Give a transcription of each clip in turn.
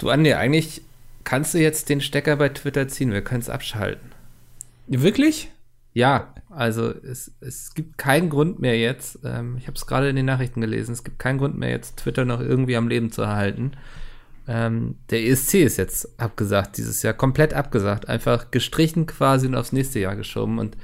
Du, Andi, eigentlich kannst du jetzt den Stecker bei Twitter ziehen. Wir können es abschalten. Wirklich? Ja, also es, es gibt keinen Grund mehr jetzt. Ähm, ich habe es gerade in den Nachrichten gelesen. Es gibt keinen Grund mehr jetzt, Twitter noch irgendwie am Leben zu erhalten. Ähm, der ESC ist jetzt abgesagt, dieses Jahr komplett abgesagt. Einfach gestrichen quasi und aufs nächste Jahr geschoben. Und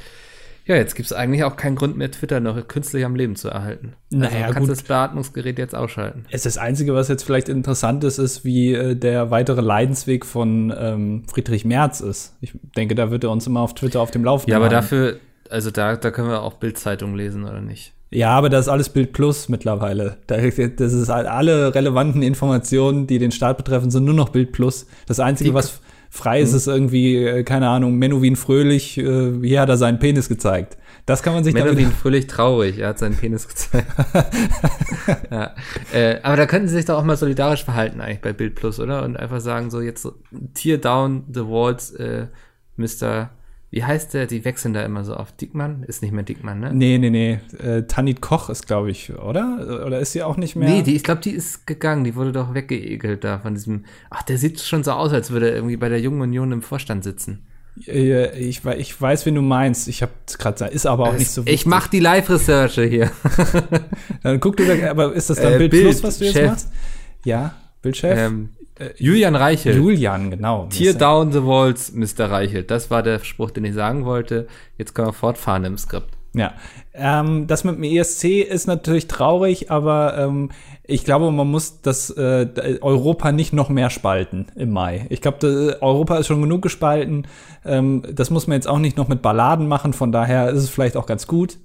ja, jetzt gibt es eigentlich auch keinen Grund mehr, Twitter noch künstlich am Leben zu erhalten. Also Naja, du kannst gut. das Beatmungsgerät jetzt ausschalten. Es ist das Einzige, was jetzt vielleicht interessant ist, ist, wie äh, der weitere Leidensweg von ähm, Friedrich Merz ist. Ich denke, da wird er uns immer auf Twitter auf dem Laufenden Ja, aber halten. dafür, also da, da können wir auch Bildzeitung lesen, oder nicht? Ja, aber das ist alles Bild Plus mittlerweile. Da, das ist halt alle relevanten Informationen, die den Staat betreffen, sind nur noch Bild Plus. Das Einzige, Die- was frei ist, ist irgendwie, äh, keine Ahnung, Menowin Fröhlich, äh, hier hat er seinen Penis gezeigt. Das kann man sich Menowin wieder, fröhlich traurig, er hat seinen Penis gezeigt. ja. äh, aber da könnten sie sich doch auch mal solidarisch verhalten eigentlich bei Bild Plus, oder? Und einfach sagen so jetzt Tear down the walls, äh, Mr. Wie heißt der? Die wechseln da immer so oft. Dickmann? Ist nicht mehr Dickmann, ne? Nee, nee, nee. Äh, Tanit Koch ist, glaube ich, oder? Oder ist sie auch nicht mehr? Nee, die, ich glaube, die ist gegangen. Die wurde doch weggeekelt da von diesem. Ach, der sieht schon so aus, als würde er irgendwie bei der Jungen Union im Vorstand sitzen. Äh, ich, wei- ich weiß, wen du meinst. Ich habe gerade ist aber auch nicht so ich mach die Live-Recherche hier. Dann guck du da, aber ist das dann Äh, Bild, Bild, Plus, was du jetzt Chef. machst? Ja, Bildchef. ähm, Julian Reichel. Julian, genau. Tear down the walls, Mr. Reichelt. Das war der Spruch, den ich sagen wollte. Jetzt können wir fortfahren im Skript. Ja, ähm, das mit dem ESC ist natürlich traurig, aber ähm, ich glaube, man muss das äh, Europa nicht noch mehr spalten im Mai. Ich glaube, Europa ist schon genug gespalten. Ähm, das muss man jetzt auch nicht noch mit Balladen machen. Von daher ist es vielleicht auch ganz gut,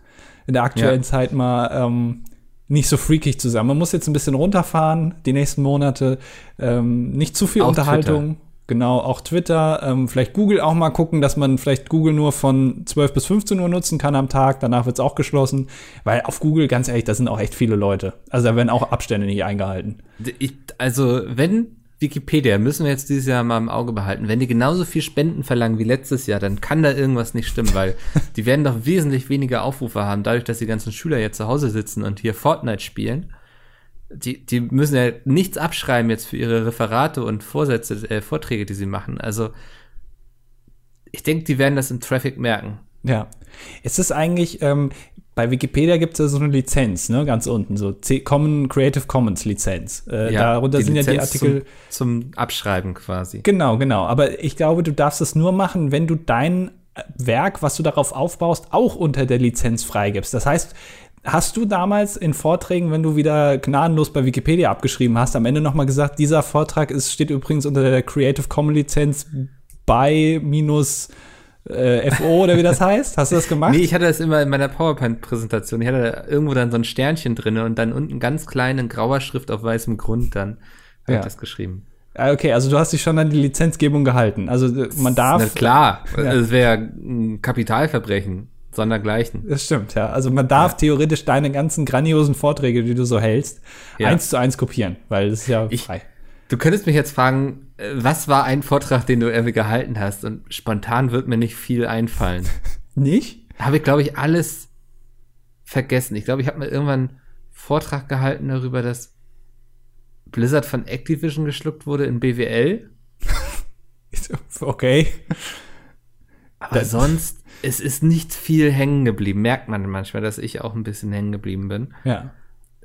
in der aktuellen Ja. Zeit mal ähm, nicht so freakig zu sein. Man muss jetzt ein bisschen runterfahren die nächsten Monate. Ähm, nicht zu viel Auch Unterhaltung. Genau, auch Twitter, ähm, vielleicht Google auch mal gucken, dass man vielleicht Google nur von 12 bis 15 Uhr nutzen kann am Tag, danach wird's auch geschlossen, weil auf Google, ganz ehrlich, da sind auch echt viele Leute. Also da werden auch Abstände nicht eingehalten. Ich, also, wenn Wikipedia, müssen wir jetzt dieses Jahr mal im Auge behalten, wenn die genauso viel Spenden verlangen wie letztes Jahr, dann kann da irgendwas nicht stimmen, weil die werden doch wesentlich weniger Aufrufe haben, dadurch, dass die ganzen Schüler jetzt zu Hause sitzen und hier Fortnite spielen. Die, die müssen ja nichts abschreiben jetzt für ihre Referate und Vorsätze, äh, Vorträge, die sie machen. Also, ich denke, die werden das im Traffic merken. Ja. Es ist eigentlich, ähm, bei Wikipedia gibt's ja so eine Lizenz, ne, ganz unten, so C Common Creative Commons Lizenz. Äh, darunter sind ja die Lizenz Artikel. Zum, zum Abschreiben quasi. Genau, genau. Aber ich glaube, du darfst es nur machen, wenn du dein äh, Werk, was du darauf aufbaust, auch unter der Lizenz freigibst. Das heißt, hast du damals in Vorträgen, wenn du wieder gnadenlos bei Wikipedia abgeschrieben hast, am Ende nochmal gesagt, dieser Vortrag ist, steht übrigens unter der Creative Commons Lizenz bei minus äh, FO oder wie das heißt? Hast du das gemacht? Nee, ich hatte das immer in meiner PowerPoint-Präsentation. Ich hatte da irgendwo dann so ein Sternchen drin und dann unten ganz klein in grauer Schrift auf weißem Grund dann habe Ja. ich das geschrieben. Ah, Okay, also du hast dich schon an die Lizenzgebung gehalten. Also äh, man darf. Na klar, Ja. es wäre ein Kapitalverbrechen, sondergleichen. Das stimmt, ja. Also man darf theoretisch deine ganzen grandiosen Vorträge, die du so hältst, Ja. eins zu eins kopieren, weil das ist ja Ich- frei. Du könntest mich jetzt fragen, was war ein Vortrag, den du irgendwie gehalten hast? Und spontan wird mir nicht viel einfallen. Nicht? Habe ich, glaube ich, alles vergessen. Ich glaube, ich habe mal irgendwann einen Vortrag gehalten darüber, dass Blizzard von Activision geschluckt wurde in BWL. Okay. Aber Das- sonst, es ist nicht viel hängen geblieben. Merkt man manchmal, dass ich auch ein bisschen hängen geblieben bin. Ja.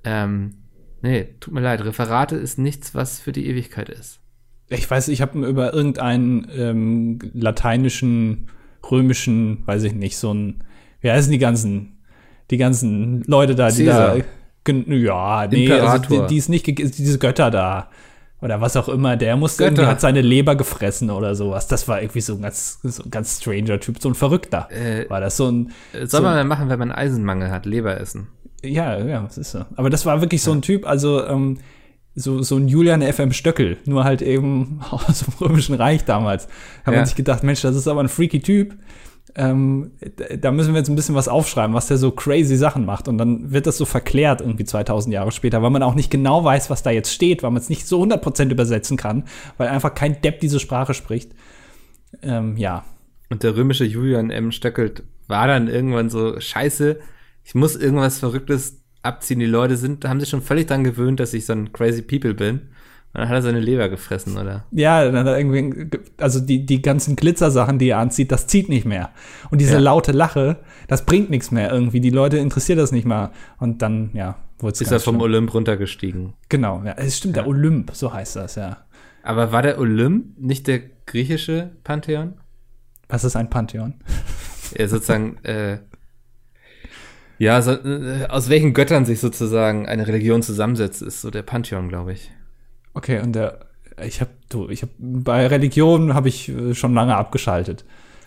Ähm, nee, tut mir leid. Referate ist nichts, was für die Ewigkeit ist. Ich weiß, ich habe über irgendeinen ähm, lateinischen, römischen, weiß ich nicht, so ein, wie heißen die ganzen, die ganzen Leute da, die Caesar. da, ja, nee, also die, die ist nicht, diese Götter da. Oder was auch immer, der musste Götter. irgendwie, hat seine Leber gefressen oder sowas. Das war irgendwie so ein ganz, so ein ganz stranger Typ, so ein Verrückter. Äh, war das so ein, Soll so- man mal machen, wenn man Eisenmangel hat, Leber essen. Ja, ja, das ist so. Aber das war wirklich so ein Typ, also ähm, so, so ein Julian FM Stöckel, nur halt eben aus dem Römischen Reich damals. Hat Ja. man sich gedacht, Mensch, das ist aber ein freaky Typ. Ähm, da müssen wir jetzt ein bisschen was aufschreiben, was der so crazy Sachen macht. Und dann wird das so verklärt irgendwie 2000 Jahre später, weil man auch nicht genau weiß, was da jetzt steht, weil man es nicht so 100% übersetzen kann, weil einfach kein Depp diese Sprache spricht. Ähm, ja, Und der römische Julian M. Stöckelt war dann irgendwann so, scheiße, ich muss irgendwas Verrücktes abziehen. Die Leute sind, haben sich schon völlig dran gewöhnt, dass ich so ein crazy people bin. dann hat er seine Leber gefressen, oder? Ja, dann hat er irgendwie, also die, die ganzen Glitzersachen, die er anzieht, das zieht nicht mehr. Und diese Ja. laute Lache, das bringt nichts mehr irgendwie. Die Leute interessiert das nicht mal. Und dann, ja, wurde es Ist er vom Olymp runtergestiegen. Genau, ja, es stimmt, der Olymp, so heißt das, ja. Aber war der Olymp nicht der griechische Pantheon? Was ist ein Pantheon? Ja, sozusagen, äh, ja, so, äh, aus welchen Göttern sich sozusagen eine Religion zusammensetzt, ist so der Pantheon, glaube ich. Okay, und der, ich habe, du, ich habe, bei Religion habe ich äh, schon lange abgeschaltet.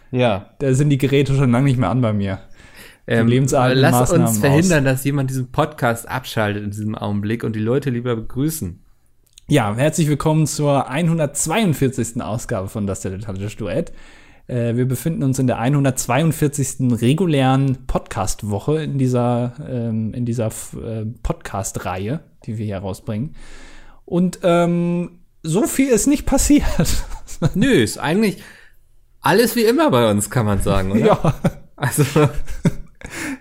Ja. Da sind die Geräte schon lange nicht mehr an bei mir. Ähm, lebenserhaltenden lass Maßnahmen uns verhindern, dass jemand diesen Podcast abschaltet in diesem Augenblick und die Leute lieber begrüßen. Ja, herzlich willkommen zur 142. Ausgabe von Das Dilettantische Duett. Äh, wir befinden uns in der 142. regulären Podcast-Woche in dieser, ähm, in dieser äh, Podcast-Reihe, die wir hier rausbringen. Und ähm, so viel ist nicht passiert. Nö, ist eigentlich alles wie immer bei uns, kann man sagen, oder? ja. Also,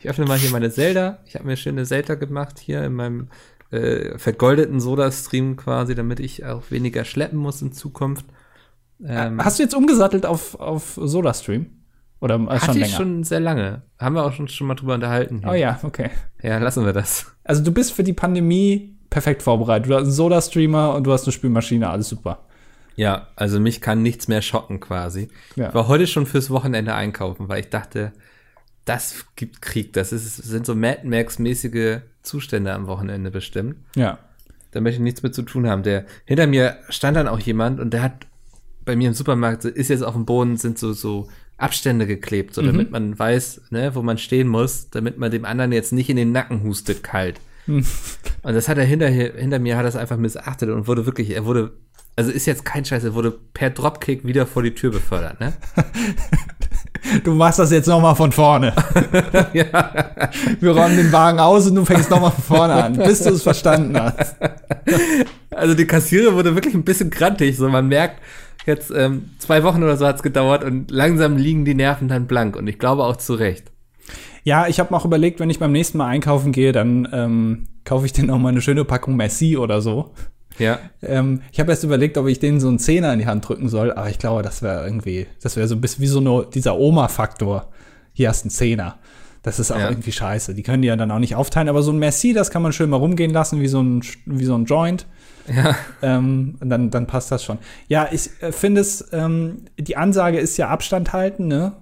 ich öffne mal hier meine Zelda. Ich habe mir schöne Zelda gemacht hier in meinem äh, vergoldeten Soda-Stream quasi, damit ich auch weniger schleppen muss in Zukunft. Ähm, Hast du jetzt umgesattelt auf, auf SodaStream? Oder äh, schon ich länger? schon sehr lange. Haben wir auch schon, schon mal drüber unterhalten. hier. Oh ja, okay. Ja, lassen wir das. Also du bist für die Pandemie perfekt vorbereitet. Du hast einen Soda-Streamer und du hast eine Spülmaschine, alles super. Ja, also mich kann nichts mehr schocken quasi. Ja. Ich war heute schon fürs Wochenende einkaufen, weil ich dachte, das gibt Krieg. Das ist, sind so Mad Max-mäßige Zustände am Wochenende bestimmt. Ja. Da möchte ich nichts mit zu tun haben. Der, hinter mir stand dann auch jemand und der hat bei mir im Supermarkt, ist jetzt auf dem Boden, sind so, so Abstände geklebt, so damit man weiß, ne, wo man stehen muss, damit man dem anderen jetzt nicht in den Nacken hustet kalt. Und das hat er hinter, hinter mir, hat das einfach missachtet und wurde wirklich, er wurde, also ist jetzt kein Scheiß, er wurde per Dropkick wieder vor die Tür befördert, ne? Du machst das jetzt noch mal von vorne. Wir räumen den Wagen aus und du fängst noch mal von vorne an, bis du es verstanden hast. Also die Kassierer wurde wirklich ein bisschen grantig, so man merkt, jetzt ähm, zwei Wochen oder so hat's gedauert und langsam liegen die Nerven dann blank und ich glaube auch zu Recht. Ja, ich habe mir auch überlegt, wenn ich beim nächsten Mal einkaufen gehe, dann ähm, kaufe ich dir noch mal eine schöne Packung Messi oder so. Ja. Ähm, ich habe erst überlegt, ob ich denen so einen Zehner in die Hand drücken soll, aber ich glaube, das wäre irgendwie, das wäre so ein bisschen wie so eine, dieser Oma-Faktor. Hier hast du einen Zehner. Das ist auch Ja. irgendwie scheiße. Die können die ja dann auch nicht aufteilen, aber so ein Messi, das kann man schön mal rumgehen lassen, wie so ein, wie so ein Joint. Ja. Ähm, dann, dann passt das schon. Ja, ich äh, finde es, ähm, die Ansage ist ja Abstand halten, ne?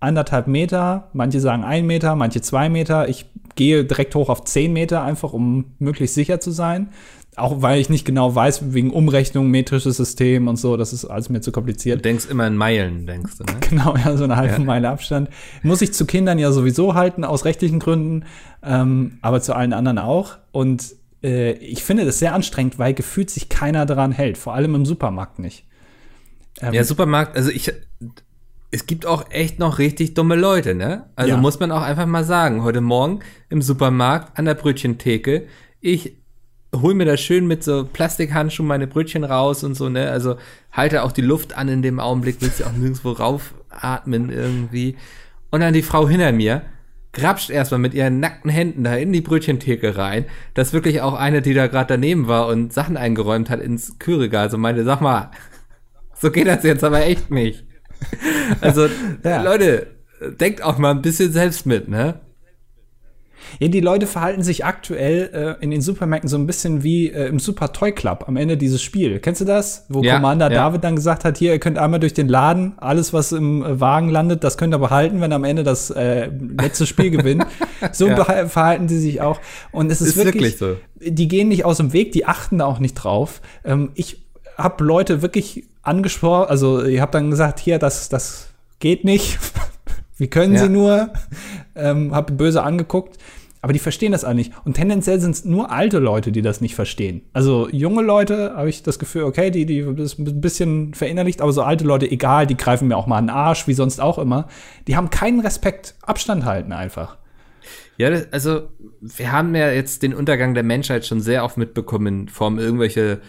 Anderthalb Meter, manche sagen ein Meter, manche zwei Meter. Ich gehe direkt hoch auf zehn Meter, einfach um möglichst sicher zu sein. Auch weil ich nicht genau weiß, wegen Umrechnung, metrisches System und so, das ist alles mir zu Du kompliziert. denkst immer in Meilen, denkst du, ne? Genau, ja, so eine halbe Ja. Meile Abstand. Muss ich zu Kindern ja sowieso halten, aus rechtlichen Gründen, ähm, aber zu allen anderen auch. Und äh, ich finde das sehr anstrengend, weil gefühlt sich keiner daran hält, vor allem im Supermarkt nicht. Ähm, Ja, Supermarkt, also ich, es gibt auch echt noch richtig dumme Leute, ne? Also Ja. muss man auch einfach mal sagen, heute Morgen im Supermarkt an der Brötchentheke, ich hol mir da schön mit so Plastikhandschuhen meine Brötchen raus und so, ne? Also halte auch die Luft an in dem Augenblick, willst du auch nirgendwo raufatmen irgendwie. Und dann die Frau hinter mir, grapscht erstmal mit ihren nackten Händen da in die Brötchentheke rein, dass wirklich auch eine, die da gerade daneben war und Sachen eingeräumt hat ins Kühlregal, so meinte, sag mal, so geht das jetzt aber echt nicht. Also, Ja. Leute, denkt auch mal ein bisschen selbst mit, ne? Ja, die Leute verhalten sich aktuell äh, in den Supermärkten so ein bisschen wie äh, im Super Toy Club am Ende dieses Spiel. Kennst du das? Wo Ja, Commander ja. David dann gesagt hat, hier, ihr könnt einmal durch den Laden, alles, was im äh, Wagen landet, das könnt ihr behalten, wenn ihr am Ende das äh, letzte Spiel gewinnt. So Ja. verhalten sie sich auch. Und es ist, Ist wirklich, wirklich so. die gehen nicht aus dem Weg, die achten da auch nicht drauf. Ähm, ich habe Leute wirklich angesprochen, also ich habe dann gesagt, hier, das, das geht nicht. Wie können Ja. sie nur? Ähm, hab böse angeguckt. Aber die verstehen das alle nicht. Und tendenziell sind es nur alte Leute, die das nicht verstehen. Also junge Leute habe ich das Gefühl, okay, die, die das ein bisschen verinnerlicht, aber so alte Leute, egal, die greifen mir auch mal an den Arsch, wie sonst auch immer. Die haben keinen Respekt. Abstand halten einfach. Ja, das, also wir haben ja jetzt den Untergang der Menschheit schon sehr oft mitbekommen in Form irgendwelche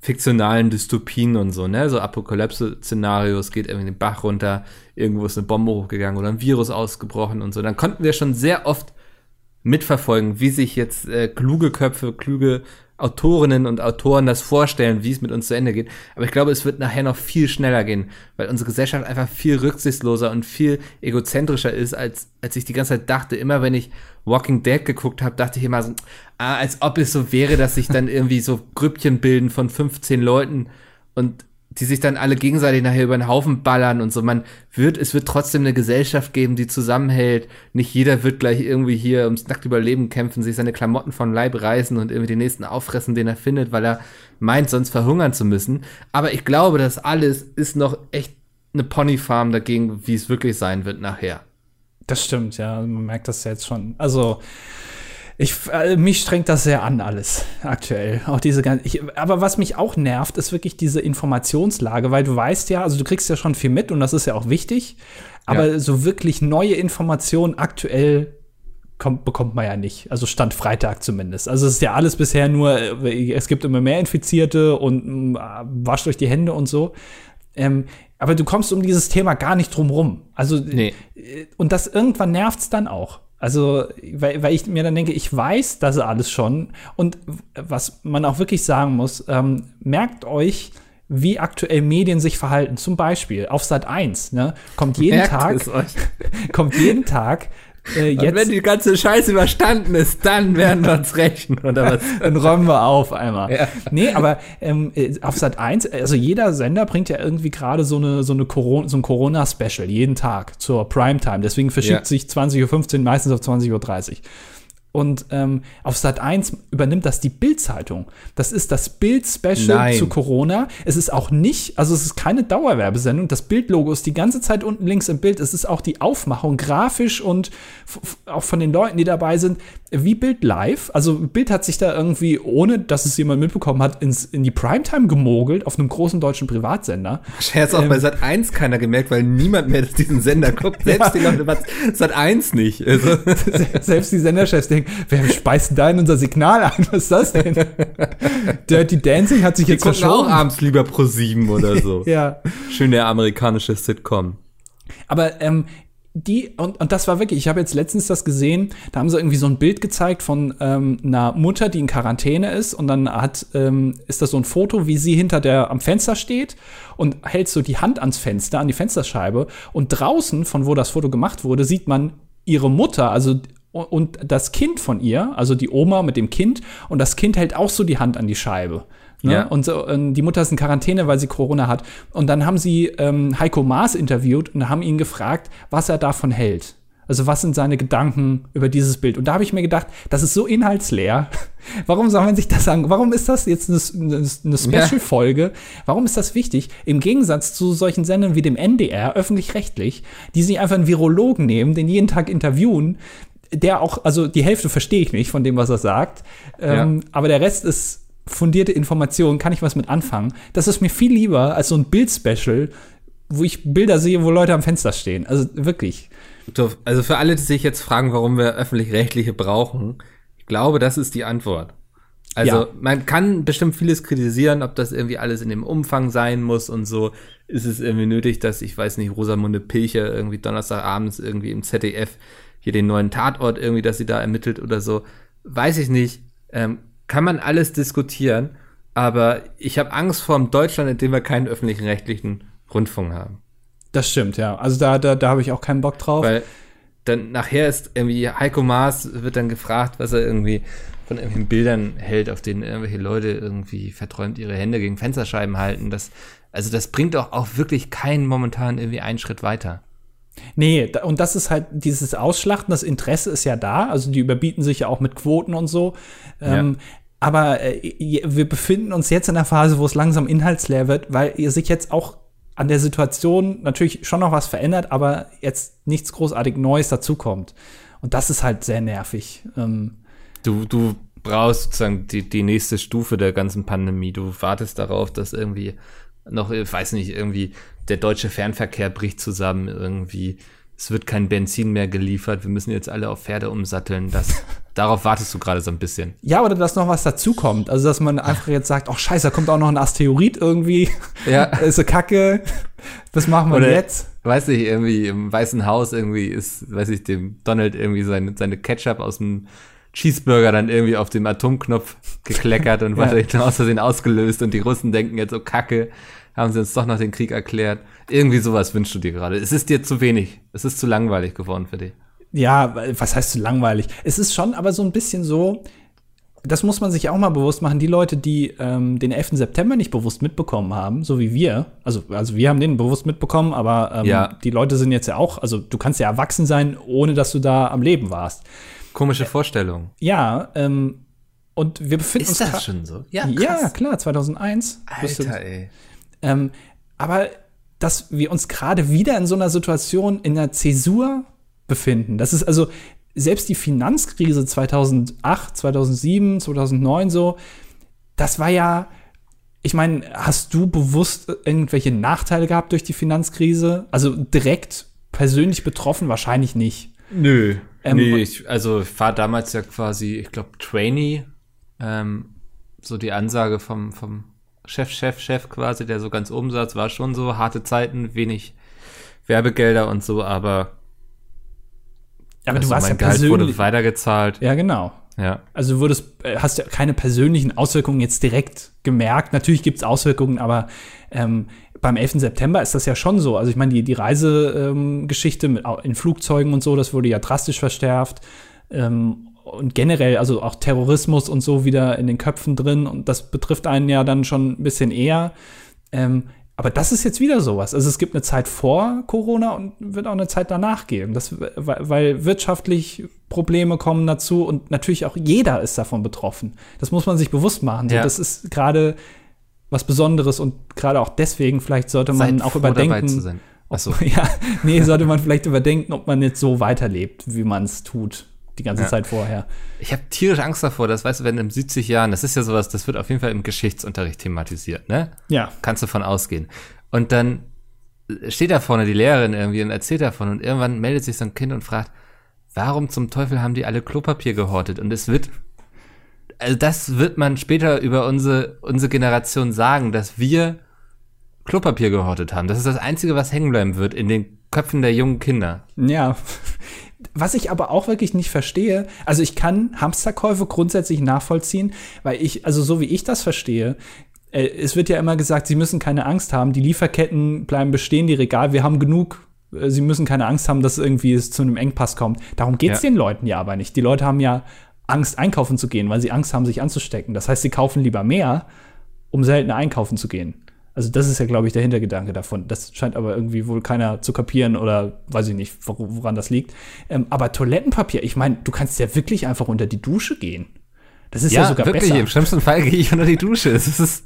fiktionalen Dystopien und so, ne? So Apokalypse-Szenarios, geht irgendwie den Bach runter, irgendwo ist eine Bombe hochgegangen oder ein Virus ausgebrochen und so. Dann konnten wir schon sehr oft mitverfolgen, wie sich jetzt äh, kluge Köpfe, kluge Autorinnen und Autoren das vorstellen, wie es mit uns zu Ende geht. Aber ich glaube, es wird nachher noch viel schneller gehen, weil unsere Gesellschaft einfach viel rücksichtsloser und viel egozentrischer ist, als, als ich die ganze Zeit dachte. Immer wenn ich Walking Dead geguckt habe, dachte ich immer so, ah, als ob es so wäre, dass sich dann irgendwie so Grüppchen bilden von 15 Leuten und die sich dann alle gegenseitig nachher über den Haufen ballern und so. Man wird, es wird trotzdem eine Gesellschaft geben, die zusammenhält. Nicht jeder wird gleich irgendwie hier ums nackte Überleben kämpfen, sich seine Klamotten von Leib reißen und irgendwie den nächsten auffressen, den er findet, weil er meint, sonst verhungern zu müssen. Aber ich glaube, das alles ist noch echt eine Ponyfarm dagegen, wie es wirklich sein wird nachher. Das stimmt, ja. Man merkt das jetzt schon. Also, ich, äh, mich strengt das sehr an, alles aktuell. Auch diese ganze, ich, aber was mich auch nervt, ist wirklich diese Informationslage, weil du weißt ja, also du kriegst ja schon viel mit und das ist ja auch wichtig, aber ja. so wirklich neue Informationen aktuell kommt, bekommt man ja nicht. Also Stand Freitag zumindest. Also es ist ja alles bisher nur, äh, es gibt immer mehr Infizierte und äh, wascht euch die Hände und so. Ähm, aber du kommst um dieses Thema gar nicht drum rum. Also, nee. Äh, und das irgendwann nervt's dann auch. Also, weil, weil ich mir dann denke, ich weiß das alles schon. Und was man auch wirklich sagen muss, ähm, merkt euch, wie aktuell Medien sich verhalten. Zum Beispiel auf Sat 1, ne, kommt jeden Merkt Tag, kommt jeden Tag äh, jetzt, Und wenn die ganze Scheiße überstanden ist, dann werden wir uns rächen, oder was? dann räumen wir auf einmal. Ja. Nee, aber ähm, äh, auf Sat 1, also jeder Sender bringt ja irgendwie gerade so eine, so eine Corona, so ein Corona-Special jeden Tag zur Primetime. Deswegen verschiebt ja. sich 20.15 Uhr meistens auf 20.30 Uhr. Und ähm, auf Sat 1 übernimmt das die Bild-Zeitung. Das ist das Bild-Special zu Corona. Es ist auch nicht, also es ist keine Dauerwerbesendung. Das Bild-Logo ist die ganze Zeit unten links im Bild. Es ist auch die Aufmachung grafisch und auch von den Leuten, die dabei sind, wie Bild live. Also Bild hat sich da irgendwie, ohne dass es jemand mitbekommen hat, ins, in die Primetime gemogelt auf einem großen deutschen Privatsender. Scherz auch ähm, bei Sat 1 keiner gemerkt, weil niemand mehr diesen Sender guckt. Selbst ja. die Leute bei Sat 1 nicht. Also. Selbst die Senderchefs denken, wer speist da in unser Signal ein? Was ist das denn? Dirty Dancing hat sich die jetzt verschoben. auch abends lieber pro 7 oder so. ja. Schöne amerikanische Sitcom. Aber ähm, die, und, und das war wirklich, ich habe jetzt letztens das gesehen, da haben sie irgendwie so ein Bild gezeigt von ähm, einer Mutter, die in Quarantäne ist und dann hat, ähm, ist das so ein Foto, wie sie hinter der am Fenster steht und hält so die Hand ans Fenster, an die Fensterscheibe und draußen, von wo das Foto gemacht wurde, sieht man ihre Mutter, also und das Kind von ihr, also die Oma mit dem Kind, und das Kind hält auch so die Hand an die Scheibe. Ne? Ja. Und, so, und die Mutter ist in Quarantäne, weil sie Corona hat. Und dann haben sie ähm, Heiko Maas interviewt und haben ihn gefragt, was er davon hält. Also was sind seine Gedanken über dieses Bild? Und da habe ich mir gedacht, das ist so inhaltsleer. Warum soll man sich das sagen? Warum ist das jetzt eine, eine Special-Folge? Warum ist das wichtig? Im Gegensatz zu solchen Sendern wie dem NDR, öffentlich-rechtlich, die sich einfach einen Virologen nehmen, den jeden Tag interviewen, der auch, also die Hälfte verstehe ich nicht von dem, was er sagt. Ähm, ja. Aber der Rest ist fundierte Information, kann ich was mit anfangen. Das ist mir viel lieber als so ein Bild-Special, wo ich Bilder sehe, wo Leute am Fenster stehen. Also wirklich. Also für alle, die sich jetzt fragen, warum wir öffentlich-rechtliche brauchen, ich glaube, das ist die Antwort. Also ja. man kann bestimmt vieles kritisieren, ob das irgendwie alles in dem Umfang sein muss und so. Ist es irgendwie nötig, dass, ich weiß nicht, Rosamunde Pilcher irgendwie Donnerstagabends irgendwie im ZDF hier den neuen Tatort irgendwie, dass sie da ermittelt oder so. Weiß ich nicht. Ähm, kann man alles diskutieren, aber ich habe Angst vor einem Deutschland, in dem wir keinen öffentlichen rechtlichen Rundfunk haben. Das stimmt, ja. Also da, da, da habe ich auch keinen Bock drauf. Weil dann nachher ist irgendwie Heiko Maas wird dann gefragt, was er irgendwie von irgendwelchen Bildern hält, auf denen irgendwelche Leute irgendwie verträumt ihre Hände gegen Fensterscheiben halten. Das, also das bringt doch auch wirklich keinen momentan irgendwie einen Schritt weiter. Nee, und das ist halt dieses Ausschlachten, das Interesse ist ja da, also die überbieten sich ja auch mit Quoten und so. Ähm, ja. Aber äh, wir befinden uns jetzt in der Phase, wo es langsam inhaltsleer wird, weil ihr sich jetzt auch an der Situation natürlich schon noch was verändert, aber jetzt nichts großartig Neues dazukommt. Und das ist halt sehr nervig. Ähm, du, du brauchst sozusagen die, die nächste Stufe der ganzen Pandemie. Du wartest darauf, dass irgendwie noch, ich weiß nicht, irgendwie der deutsche Fernverkehr bricht zusammen irgendwie. Es wird kein Benzin mehr geliefert. Wir müssen jetzt alle auf Pferde umsatteln. Das, darauf wartest du gerade so ein bisschen. Ja, oder dass noch was dazukommt. Also, dass man einfach jetzt sagt, ach scheiße, da kommt auch noch ein Asteroid irgendwie. Ja. ist eine Kacke. Was machen wir oder, jetzt? Weiß ich, irgendwie im Weißen Haus irgendwie ist, weiß ich, dem Donald irgendwie seine, seine Ketchup aus dem Cheeseburger dann irgendwie auf dem Atomknopf gekleckert und wurde dann aus Versehen ausgelöst und die Russen denken jetzt so kacke, haben sie uns doch noch den Krieg erklärt. Irgendwie sowas wünschst du dir gerade. Es ist dir zu wenig. Es ist zu langweilig geworden für dich. Ja, was heißt zu langweilig? Es ist schon aber so ein bisschen so, das muss man sich auch mal bewusst machen. Die Leute, die ähm, den 11. September nicht bewusst mitbekommen haben, so wie wir, also, also wir haben den bewusst mitbekommen, aber ähm, Ja. die Leute sind jetzt ja auch, also du kannst ja erwachsen sein, ohne dass du da am Leben warst. Komische Vorstellung. Ja, ähm, und wir befinden Ist uns das gra- schon so? Ja, klar, 2001. Bist du- Alter, ey. Ähm, aber dass wir uns gerade wieder in so einer Situation in der Zäsur befinden. Das ist also selbst die Finanzkrise 2008, 2007, 2009 so, das war ja, ich meine, hast du bewusst irgendwelche Nachteile gehabt durch die Finanzkrise? Also direkt persönlich betroffen wahrscheinlich nicht. Nö. Ähm, nee, ich, also ich war damals ja quasi, ich glaube, Trainee, ähm, so die Ansage vom, vom Chef, Chef, Chef quasi, der so ganz saß, war schon so harte Zeiten, wenig Werbegelder und so, aber Aber also du warst ja mein Gehalt persönlich. wurde weitergezahlt. Ja, genau. Ja. Also du würdest, äh, hast ja keine persönlichen Auswirkungen jetzt direkt gemerkt. Natürlich gibt es Auswirkungen, aber ähm, beim 11. September ist das ja schon so. Also ich meine, die, die Reisegeschichte ähm, in Flugzeugen und so, das wurde ja drastisch verstärkt. Ähm, und generell, also auch Terrorismus und so wieder in den Köpfen drin. Und das betrifft einen ja dann schon ein bisschen eher. Ähm, aber das ist jetzt wieder sowas. Also es gibt eine Zeit vor Corona und wird auch eine Zeit danach geben. Das, weil, wirtschaftlich Probleme kommen dazu und natürlich auch jeder ist davon betroffen. Das muss man sich bewusst machen. Ja. Das ist gerade was Besonderes und gerade auch deswegen vielleicht sollte man Seid auch überdenken. Achso. Ja, nee, sollte man vielleicht überdenken, ob man jetzt so weiterlebt, wie man es tut die ganze Ja. Zeit vorher. Ich habe tierisch Angst davor, das weißt du, wenn in 70 Jahren, das ist ja sowas, das wird auf jeden Fall im Geschichtsunterricht thematisiert, ne? Ja, Kannst du von ausgehen. Und dann steht da vorne die Lehrerin irgendwie und erzählt davon und irgendwann meldet sich so ein Kind und fragt, warum zum Teufel haben die alle Klopapier gehortet? Und es wird, also das wird man später über unsere, unsere Generation sagen, dass wir Klopapier gehortet haben. Das ist das Einzige, was hängen bleiben wird in den Köpfen der jungen Kinder. Ja. Was ich aber auch wirklich nicht verstehe, also ich kann Hamsterkäufe grundsätzlich nachvollziehen, weil ich, also so wie ich das verstehe, äh, es wird ja immer gesagt, sie müssen keine Angst haben, die Lieferketten bleiben bestehen, die Regal, wir haben genug, äh, sie müssen keine Angst haben, dass irgendwie es zu einem Engpass kommt. Darum geht's Ja. den Leuten ja aber nicht. Die Leute haben ja Angst, einkaufen zu gehen, weil sie Angst haben, sich anzustecken. Das heißt, sie kaufen lieber mehr, um seltener einkaufen zu gehen. Also das ist ja, glaube ich, der Hintergedanke davon. Das scheint aber irgendwie wohl keiner zu kapieren oder weiß ich nicht, wor- woran das liegt. Ähm, aber Toilettenpapier, ich meine, du kannst ja wirklich einfach unter die Dusche gehen. Das ist ja, sogar wirklich, besser. im schlimmsten Fall gehe ich unter die Dusche.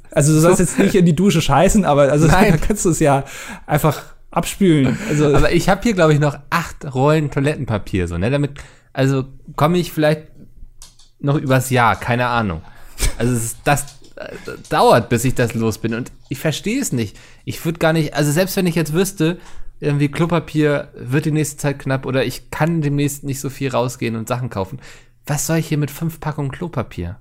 Also du sollst jetzt nicht in die Dusche scheißen, aber also Nein. da kannst du es ja einfach abspülen. Also Aber ich habe hier, glaube ich, noch acht Rollen Toilettenpapier, so, ne? Damit, also komme ich vielleicht noch übers Jahr, keine Ahnung. Also das dauert, bis ich das los bin. Und ich verstehe es nicht. Ich würde gar nicht, also selbst wenn ich jetzt wüsste, irgendwie Klopapier wird die nächste Zeit knapp oder ich kann demnächst nicht so viel rausgehen und Sachen kaufen. Was soll ich hier mit fünf Packungen Klopapier?